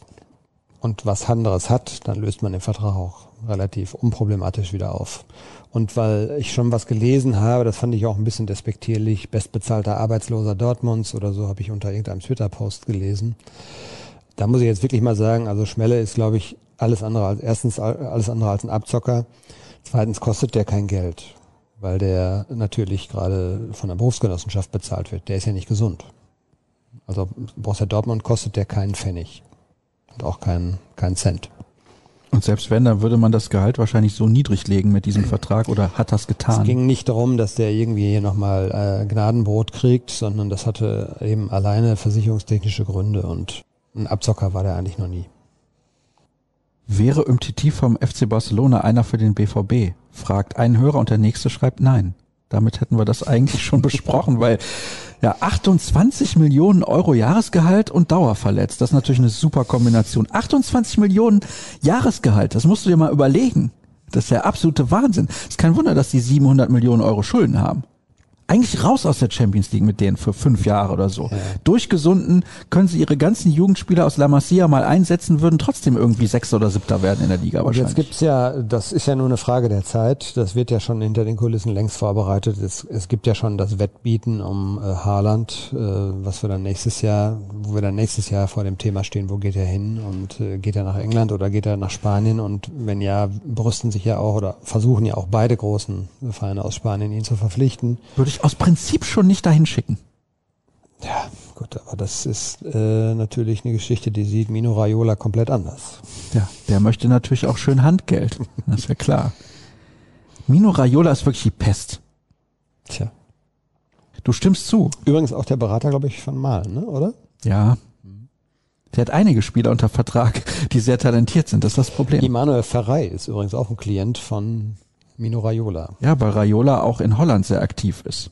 und was anderes hat, dann löst man den Vertrag auch relativ unproblematisch wieder auf. Und weil ich schon was gelesen habe, das fand ich auch ein bisschen despektierlich, bestbezahlter Arbeitsloser Dortmunds oder so habe ich unter irgendeinem Twitter-Post gelesen. Da muss ich jetzt wirklich mal sagen, also Schmelle ist, glaube ich, alles andere als erstens alles andere als ein Abzocker. Zweitens kostet der kein Geld, weil der natürlich gerade von der Berufsgenossenschaft bezahlt wird. Der ist ja nicht gesund. Also Borussia Dortmund kostet der keinen Pfennig und auch keinen keinen Cent. Und selbst wenn, dann würde man das Gehalt wahrscheinlich so niedrig legen mit diesem Vertrag oder hat das getan? Es ging nicht darum, dass der irgendwie hier nochmal äh, Gnadenbrot kriegt, sondern das hatte eben alleine versicherungstechnische Gründe und ein Abzocker war der eigentlich noch nie. Wäre Umtiti vom FC Barcelona einer für den BVB? Fragt ein Hörer und der nächste schreibt nein. Damit hätten wir das eigentlich schon besprochen, weil ja, 28 Millionen Euro Jahresgehalt und Dauerverletzt. Das ist natürlich eine super Kombination. 28 Millionen Jahresgehalt, das musst du dir mal überlegen. Das ist der absolute Wahnsinn. Es ist kein Wunder, dass die 700 Millionen Euro Schulden haben eigentlich raus aus der Champions League mit denen für fünf Jahre oder so. Ja. Durchgesunden können sie ihre ganzen Jugendspieler aus La Masia mal einsetzen, würden trotzdem irgendwie Sechster oder Siebter werden in der Liga Und wahrscheinlich. Jetzt gibt's ja, das ist ja nur eine Frage der Zeit. Das wird ja schon hinter den Kulissen längst vorbereitet. Es, es gibt ja schon das Wettbieten um äh, Haaland, äh, was wir dann nächstes Jahr, wo wir dann nächstes Jahr vor dem Thema stehen, wo geht er hin und äh, geht er nach England oder geht er nach Spanien? Und wenn ja, brüsten sich ja auch oder versuchen ja auch beide großen Vereine aus Spanien ihn zu verpflichten. Würde ich aus Prinzip schon nicht dahin schicken. Ja, gut, aber das ist äh, natürlich eine Geschichte, die sieht Mino Raiola komplett anders. Ja, der möchte natürlich auch schön Handgeld. Das ist ja klar. Mino Raiola ist wirklich die Pest. Tja. Du stimmst zu. Übrigens auch der Berater, glaube ich, von Malen, ne? oder? Ja. Der hat einige Spieler unter Vertrag, die sehr talentiert sind. Das ist das Problem. Immanuel Ferrei ist übrigens auch ein Klient von Mino Raiola. Ja, weil Raiola auch in Holland sehr aktiv ist.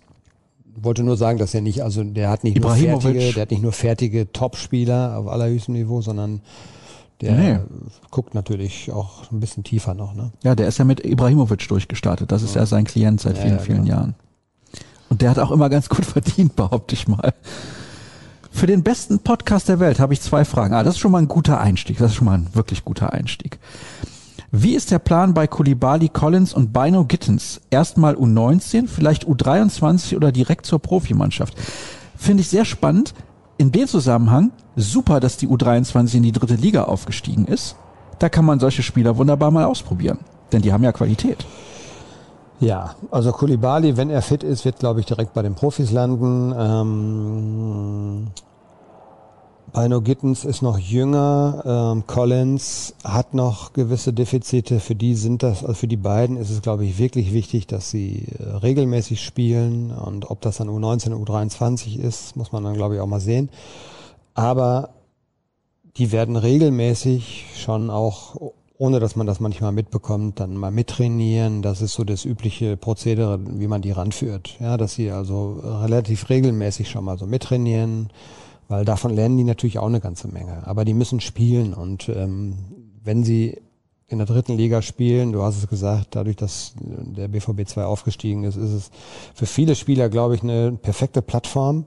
Wollte nur sagen, dass er nicht, also der hat nicht nur fertige, der hat nicht nur fertige Top-Spieler auf allerhöchstem Niveau, sondern der nee. guckt natürlich auch ein bisschen tiefer noch, ne? Ja, der ist ja mit Ibrahimovic durchgestartet. Das ist ja, ja sein Klient seit ja, vielen, ja, vielen genau. Jahren. Und der hat auch immer ganz gut verdient, behaupte ich mal. Für den besten Podcast der Welt habe ich zwei Fragen. Ah, das ist schon mal ein guter Einstieg. Das ist schon mal ein wirklich guter Einstieg. Wie ist der Plan bei Kulibali, Collins und Bino Gittens? Erstmal U19, vielleicht U23 oder direkt zur Profimannschaft? Finde ich sehr spannend. In dem Zusammenhang super, dass die U23 in die dritte Liga aufgestiegen ist. Da kann man solche Spieler wunderbar mal ausprobieren, denn die haben ja Qualität. Ja, also Kulibali, wenn er fit ist, wird, glaube ich, direkt bei den Profis landen. Ähm, Bino Gittens ist noch jünger, ähm, Collins hat noch gewisse Defizite. Für die sind das, also für die beiden ist es, glaube ich, wirklich wichtig, dass sie äh, regelmäßig spielen. Und ob das dann U19 oder U23 ist, muss man dann, glaube ich, auch mal sehen. Aber die werden regelmäßig schon auch, ohne dass man das manchmal mitbekommt, dann mal mittrainieren. Das ist so das übliche Prozedere, wie man die ranführt. Ja, dass sie also relativ regelmäßig schon mal so mittrainieren weil davon lernen die natürlich auch eine ganze Menge. Aber die müssen spielen und ähm, wenn sie in der dritten Liga spielen, du hast es gesagt, dadurch, dass der BVB 2 aufgestiegen ist, ist es für viele Spieler, glaube ich, eine perfekte Plattform.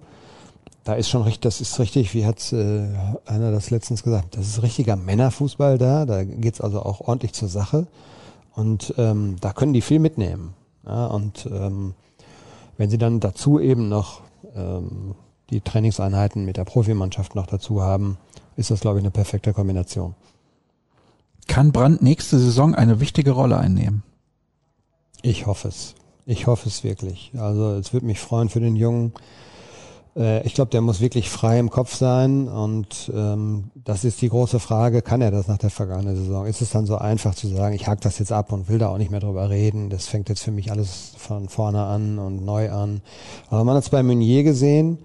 Da ist schon richtig, das ist richtig, wie hat äh, einer das letztens gesagt, das ist richtiger Männerfußball da, da geht's also auch ordentlich zur Sache und ähm, da können die viel mitnehmen. Ja, und ähm, wenn sie dann dazu eben noch ähm, die Trainingseinheiten mit der Profimannschaft noch dazu haben, ist das, glaube ich, eine perfekte Kombination. Kann Brandt nächste Saison eine wichtige Rolle einnehmen? Ich hoffe es. Ich hoffe es wirklich. Also es würde mich freuen für den Jungen. Äh, ich glaube, der muss wirklich frei im Kopf sein und ähm, das ist die große Frage, kann er das nach der vergangenen Saison? Ist es dann so einfach zu sagen, ich hake das jetzt ab und will da auch nicht mehr drüber reden, das fängt jetzt für mich alles von vorne an und neu an. Aber man hat es bei Meunier gesehen,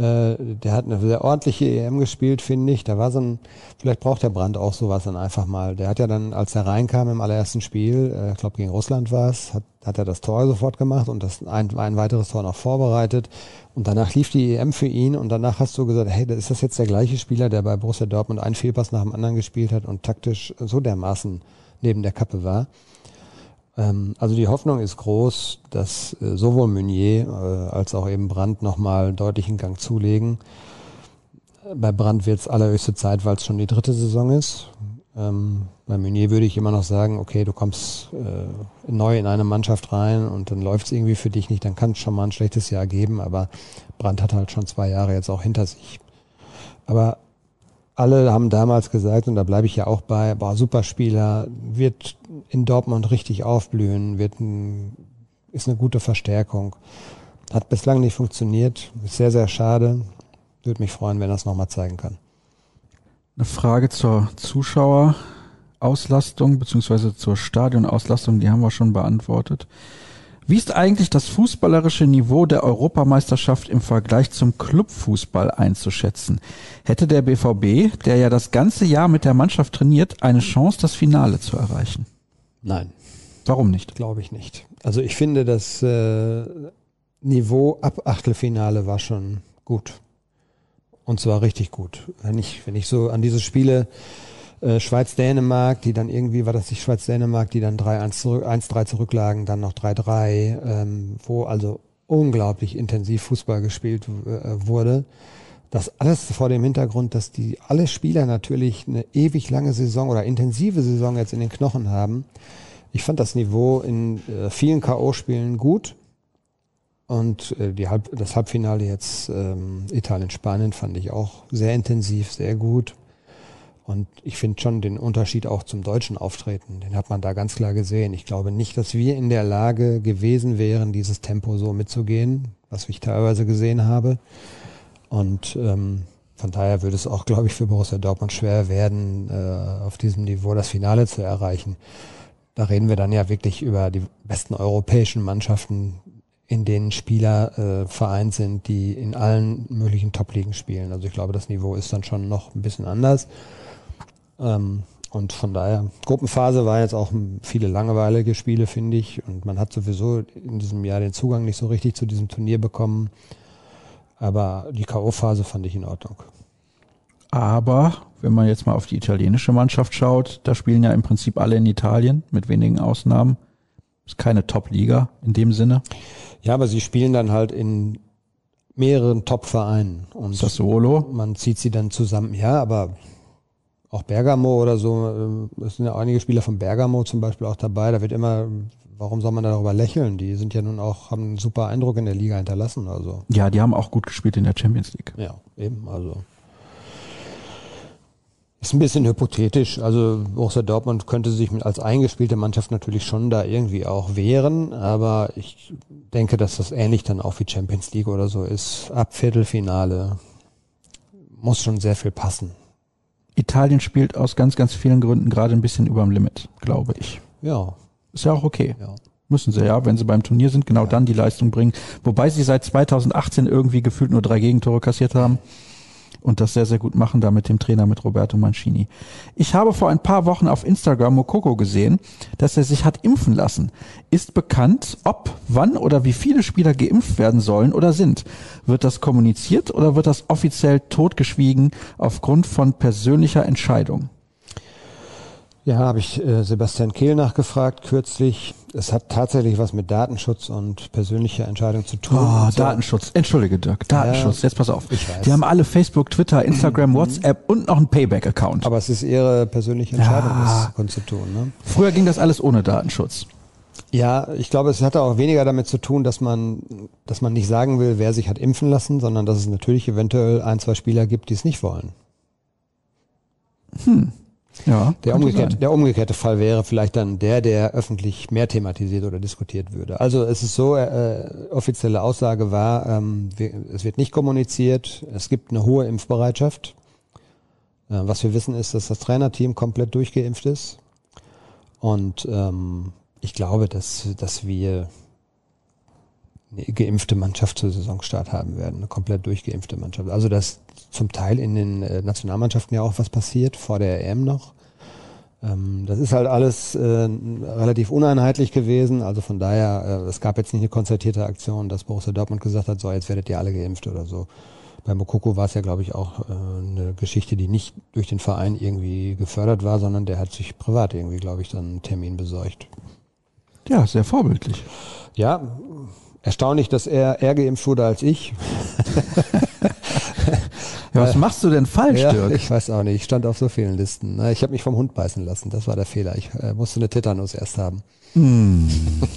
der hat eine sehr ordentliche EM gespielt, finde ich. Da war so ein, vielleicht braucht der Brand auch sowas dann einfach mal. Der hat ja dann, als er reinkam im allerersten Spiel, äh, ich glaube gegen Russland war es, hat, hat er das Tor sofort gemacht und das ein, ein weiteres Tor noch vorbereitet. Und danach lief die EM für ihn und danach hast du gesagt, hey, ist das jetzt der gleiche Spieler, der bei Borussia Dortmund einen Fehlpass nach dem anderen gespielt hat und taktisch so dermaßen neben der Kappe war. Ähm, also die Hoffnung ist groß, dass äh, sowohl Meunier äh, als auch eben Brandt nochmal deutlichen Gang zulegen. Bei Brandt wird es allerhöchste Zeit, weil es schon die dritte Saison ist. Ähm, bei Meunier würde ich immer noch sagen, okay, du kommst äh, neu in eine Mannschaft rein und dann läuft es irgendwie für dich nicht, dann kann es schon mal ein schlechtes Jahr geben, aber Brandt hat halt schon zwei Jahre jetzt auch hinter sich. Aber alle haben damals gesagt, und da bleibe ich ja auch bei, boah, Superspieler, wird in Dortmund richtig aufblühen, wird ein, ist eine gute Verstärkung. Hat bislang nicht funktioniert, ist sehr, sehr schade. Würde mich freuen, wenn er es nochmal zeigen kann. Eine Frage zur Zuschauerauslastung beziehungsweise zur Stadionauslastung, die haben wir schon beantwortet. Wie ist eigentlich das fußballerische Niveau der Europameisterschaft im Vergleich zum Clubfußball einzuschätzen? Hätte der BVB, der ja das ganze Jahr mit der Mannschaft trainiert, eine Chance, das Finale zu erreichen? Nein. Warum nicht? Glaube ich nicht. Also ich finde, das äh, Niveau ab Achtelfinale war schon gut. Und zwar richtig gut. Wenn ich, wenn ich so an diese Spiele äh, Schweiz-Dänemark, die dann irgendwie, war das nicht Schweiz-Dänemark, die dann 3-1 zurück, 1-3 zurücklagen, dann noch 3-3, ähm, wo also unglaublich intensiv Fußball gespielt äh, wurde. Das alles vor dem Hintergrund, dass die alle Spieler natürlich eine ewig lange Saison oder intensive Saison jetzt in den Knochen haben. Ich fand das Niveau in äh, vielen K.O.-Spielen gut. Und äh, die Halb das Halbfinale jetzt ähm, Italien-Spanien fand ich auch sehr intensiv, sehr gut. Und ich finde schon den Unterschied auch zum deutschen Auftreten, den hat man da ganz klar gesehen. Ich glaube nicht, dass wir in der Lage gewesen wären, dieses Tempo so mitzugehen, was ich teilweise gesehen habe. Und ähm, von daher würde es auch, glaube ich, für Borussia Dortmund schwer werden, äh, auf diesem Niveau das Finale zu erreichen. Da reden wir dann ja wirklich über die besten europäischen Mannschaften, in denen Spieler äh, vereint sind, die in allen möglichen Top-Ligen spielen. Also ich glaube, das Niveau ist dann schon noch ein bisschen anders. Ähm, und von daher, Gruppenphase war jetzt auch viele langweilige Spiele, finde ich. Und man hat sowieso in diesem Jahr den Zugang nicht so richtig zu diesem Turnier bekommen. Aber die K.O.-Phase fand ich in Ordnung. Aber wenn man jetzt mal auf die italienische Mannschaft schaut, da spielen ja im Prinzip alle in Italien, mit wenigen Ausnahmen. Ist keine Top-Liga in dem Sinne. Ja, aber sie spielen dann halt in mehreren Top-Vereinen. Und Sassuolo? Man zieht sie dann zusammen. Ja, aber auch Bergamo oder so, äh, es sind ja einige Spieler von Bergamo zum Beispiel auch dabei. Da wird immer, warum soll man darüber lächeln? Die sind ja nun auch, haben einen super Eindruck in der Liga hinterlassen. Also. Ja, die haben auch gut gespielt in der Champions League. Ja, eben, also. Ist ein bisschen hypothetisch. Also Borussia Dortmund könnte sich mit als eingespielte Mannschaft natürlich schon da irgendwie auch wehren, aber ich denke, dass das ähnlich dann auch wie Champions League oder so ist. Ab Viertelfinale muss schon sehr viel passen. Italien spielt aus ganz, ganz vielen Gründen gerade ein bisschen überm Limit, glaube ich. Ja. Ist ja auch okay. Ja. Müssen sie ja, wenn sie beim Turnier sind, genau ja. dann die Leistung bringen. Wobei sie seit 2018 irgendwie gefühlt nur drei Gegentore kassiert haben. Und das sehr, sehr gut machen, da mit dem Trainer, mit Roberto Mancini. Ich habe vor ein paar Wochen auf Instagram Mokoko gesehen, dass er sich hat impfen lassen. Ist bekannt, ob, wann oder wie viele Spieler geimpft werden sollen oder sind? Wird das kommuniziert oder wird das offiziell totgeschwiegen aufgrund von persönlicher Entscheidung? Ja, habe ich äh, Sebastian Kehl nachgefragt kürzlich. Es hat tatsächlich was mit Datenschutz und persönlicher Entscheidung zu tun. Oh, so. Datenschutz. Entschuldige, Dirk. Datenschutz. Ja, Jetzt pass auf. Ich weiß. Die haben alle Facebook, Twitter, Instagram, WhatsApp und noch einen Payback-Account. Aber es ist ihre persönliche Entscheidung, Ja. das kundzutun. Ne? Früher ging das alles ohne Datenschutz. Ja, ich glaube, es hatte auch weniger damit zu tun, dass man, dass man nicht sagen will, wer sich hat impfen lassen, sondern dass es natürlich eventuell ein, zwei Spieler gibt, die es nicht wollen. Ja. Der umgekehrte, der umgekehrte Fall wäre vielleicht dann der, der öffentlich mehr thematisiert oder diskutiert würde. Also es ist so, äh, offizielle Aussage war, ähm, wir, es wird nicht kommuniziert, es gibt eine hohe Impfbereitschaft. Äh, was wir wissen ist, dass das Trainerteam komplett durchgeimpft ist. Und ähm, ich glaube, dass, dass wir eine geimpfte Mannschaft zur Saisonstart haben werden, eine komplett durchgeimpfte Mannschaft. Also dass zum Teil in den äh, Nationalmannschaften ja auch was passiert, vor der EM noch. Ähm, das ist halt alles äh, relativ uneinheitlich gewesen, also von daher, äh, es gab jetzt nicht eine konzertierte Aktion, dass Borussia Dortmund gesagt hat, so jetzt werdet ihr alle geimpft oder so. Bei Mokoko war es ja, glaube ich, auch eine Geschichte, die nicht durch den Verein irgendwie gefördert war, sondern der hat sich privat irgendwie, glaube ich, dann einen Termin besorgt. Ja, sehr vorbildlich. Ja, erstaunlich, dass er eher geimpft wurde als ich. Ja, was machst du denn falsch, Ja, Dirk? ich weiß auch nicht. Ich stand auf so vielen Listen. Na, Ich habe mich vom Hund beißen lassen. Das war der Fehler. Ich äh, musste eine Tetanus erst haben. Hm,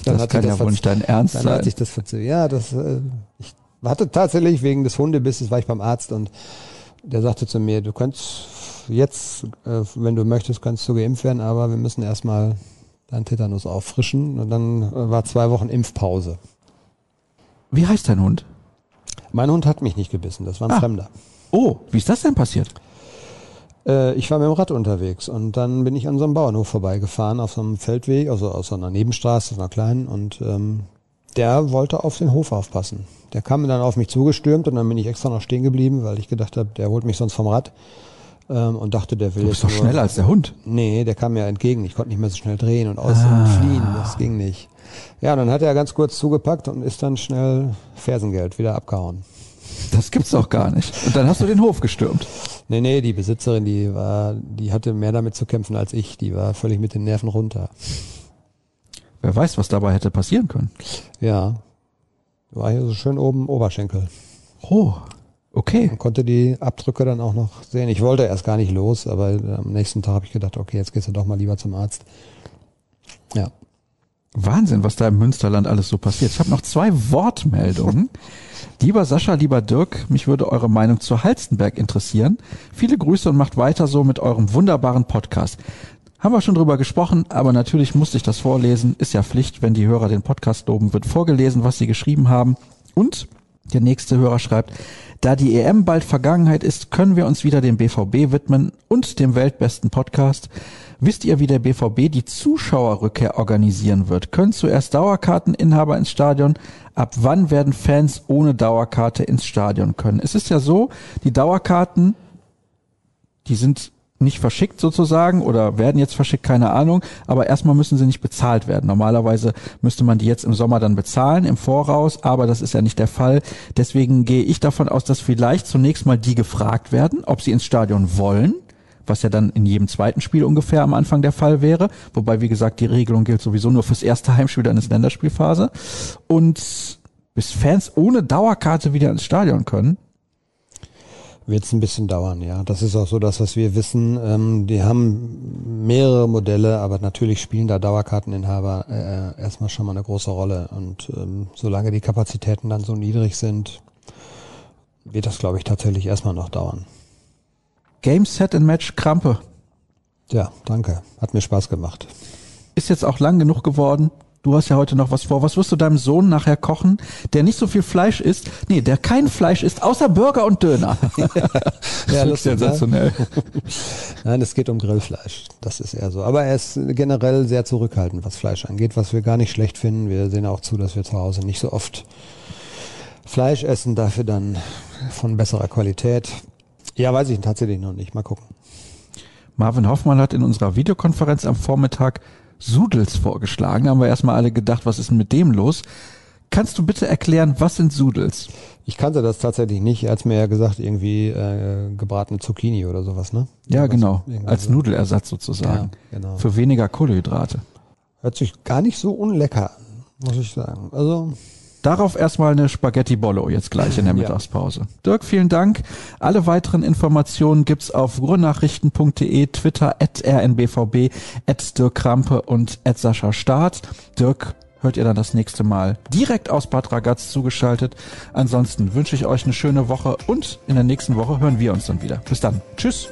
Dann das hat kann ja das wohl nicht dein Ernst Dann hat sein. sich das verzögert. Ja, das, äh, ich hatte tatsächlich wegen des Hundebisses war ich beim Arzt und der sagte zu mir, du kannst jetzt, äh, wenn du möchtest, kannst du geimpft werden, aber wir müssen erstmal deinen Tetanus auffrischen. Und dann äh, war zwei Wochen Impfpause. Wie heißt dein Hund? Mein Hund hat mich nicht gebissen, das war ein Ah. Fremder. Oh, wie ist das denn passiert? Äh, ich war mit dem Rad unterwegs und dann bin ich an so einem Bauernhof vorbeigefahren, auf so einem Feldweg, also aus so einer Nebenstraße, so einer kleinen, und ähm, der wollte auf den Hof aufpassen. Der kam dann auf mich zugestürmt und dann bin ich extra noch stehen geblieben, weil ich gedacht habe, der holt mich sonst vom Rad ähm, und dachte, der will Du bist jetzt doch schneller als der Hund. Nee, der kam mir entgegen. Ich konnte nicht mehr so schnell drehen und aus Ah. und fliehen. Das ging nicht. Ja, dann hat er ganz kurz zugepackt und ist dann schnell Fersengeld wieder abgehauen. Das gibt's doch gar nicht. Und dann hast du den Hof gestürmt. Nee, nee, die Besitzerin, die war, die hatte mehr damit zu kämpfen als ich. Die war völlig mit den Nerven runter. Wer weiß, was dabei hätte passieren können. Ja. War hier so schön oben Oberschenkel. Oh, okay. Man konnte die Abdrücke dann auch noch sehen. Ich wollte erst gar nicht los, aber am nächsten Tag habe ich gedacht, okay, jetzt gehst du doch mal lieber zum Arzt. Ja. Wahnsinn, was da im Münsterland alles so passiert. Ich habe noch zwei Wortmeldungen. Lieber Sascha, lieber Dirk, mich würde eure Meinung zu Halstenberg interessieren. Viele Grüße und macht weiter so mit eurem wunderbaren Podcast. Haben wir schon drüber gesprochen, aber natürlich musste ich das vorlesen. Ist ja Pflicht, wenn die Hörer den Podcast loben, wird vorgelesen, was sie geschrieben haben. Und der nächste Hörer schreibt, da die EM bald Vergangenheit ist, können wir uns wieder dem BVB widmen und dem weltbesten Podcast. Wisst ihr, wie der BVB die Zuschauerrückkehr organisieren wird? Können zuerst Dauerkarteninhaber ins Stadion? Ab wann werden Fans ohne Dauerkarte ins Stadion können? Es ist ja so, die Dauerkarten, die sind nicht verschickt sozusagen oder werden jetzt verschickt, keine Ahnung, aber erstmal müssen sie nicht bezahlt werden. Normalerweise müsste man die jetzt im Sommer dann bezahlen, im Voraus, aber das ist ja nicht der Fall. Deswegen gehe ich davon aus, dass vielleicht zunächst mal die gefragt werden, ob sie ins Stadion wollen, was ja dann in jedem zweiten Spiel ungefähr am Anfang der Fall wäre. Wobei, wie gesagt, die Regelung gilt sowieso nur fürs erste Heimspiel eines Länderspielphase. Und bis Fans ohne Dauerkarte wieder ins Stadion können, Wird es ein bisschen dauern, ja. Das ist auch so das, was wir wissen. Ähm, die haben mehrere Modelle, aber natürlich spielen da Dauerkarteninhaber äh, erstmal schon mal eine große Rolle. Und ähm, solange die Kapazitäten dann so niedrig sind, wird das, glaube ich, tatsächlich erstmal noch dauern. Game, Set and Match Krampe. Ja, danke. Hat mir Spaß gemacht. ist jetzt auch lang genug geworden. Du hast ja heute noch was vor. Was wirst du deinem Sohn nachher kochen, der nicht so viel Fleisch isst? Nee, der kein Fleisch isst, außer Burger und Döner. Ja, Das ist ne? sensationell. Nein, es geht um Grillfleisch. Das ist eher so. Aber er ist generell sehr zurückhaltend, was Fleisch angeht, was wir gar nicht schlecht finden. Wir sehen auch zu, dass wir zu Hause nicht so oft Fleisch essen, dafür dann von besserer Qualität. Ja, weiß ich tatsächlich noch nicht. Mal gucken. Marvin Hoffmann hat in unserer Videokonferenz am Vormittag Sudels vorgeschlagen. Da haben wir erstmal alle gedacht, was ist denn mit dem los? Kannst du bitte erklären, was sind Sudels? Ich kannte das tatsächlich nicht. Er hat mir ja gesagt, irgendwie äh, gebratene Zucchini oder sowas, ne? Ja, genau. Als. Nudelersatz sozusagen. Ja, genau. Für weniger Kohlenhydrate. Hört sich gar nicht so unlecker an, muss ich sagen. Also Darauf erstmal eine Spaghetti Bollo jetzt gleich in der Ja. Mittagspause. Dirk, vielen Dank. Alle weiteren Informationen gibt's auf ruhrnachrichten.de, Twitter at rnbvb, at Dirk Krampe und at Sascha Staat. Dirk hört ihr dann das nächste Mal direkt aus Bad Ragaz zugeschaltet. Ansonsten wünsche ich euch eine schöne Woche und in der nächsten Woche hören wir uns dann wieder. Bis dann. Tschüss.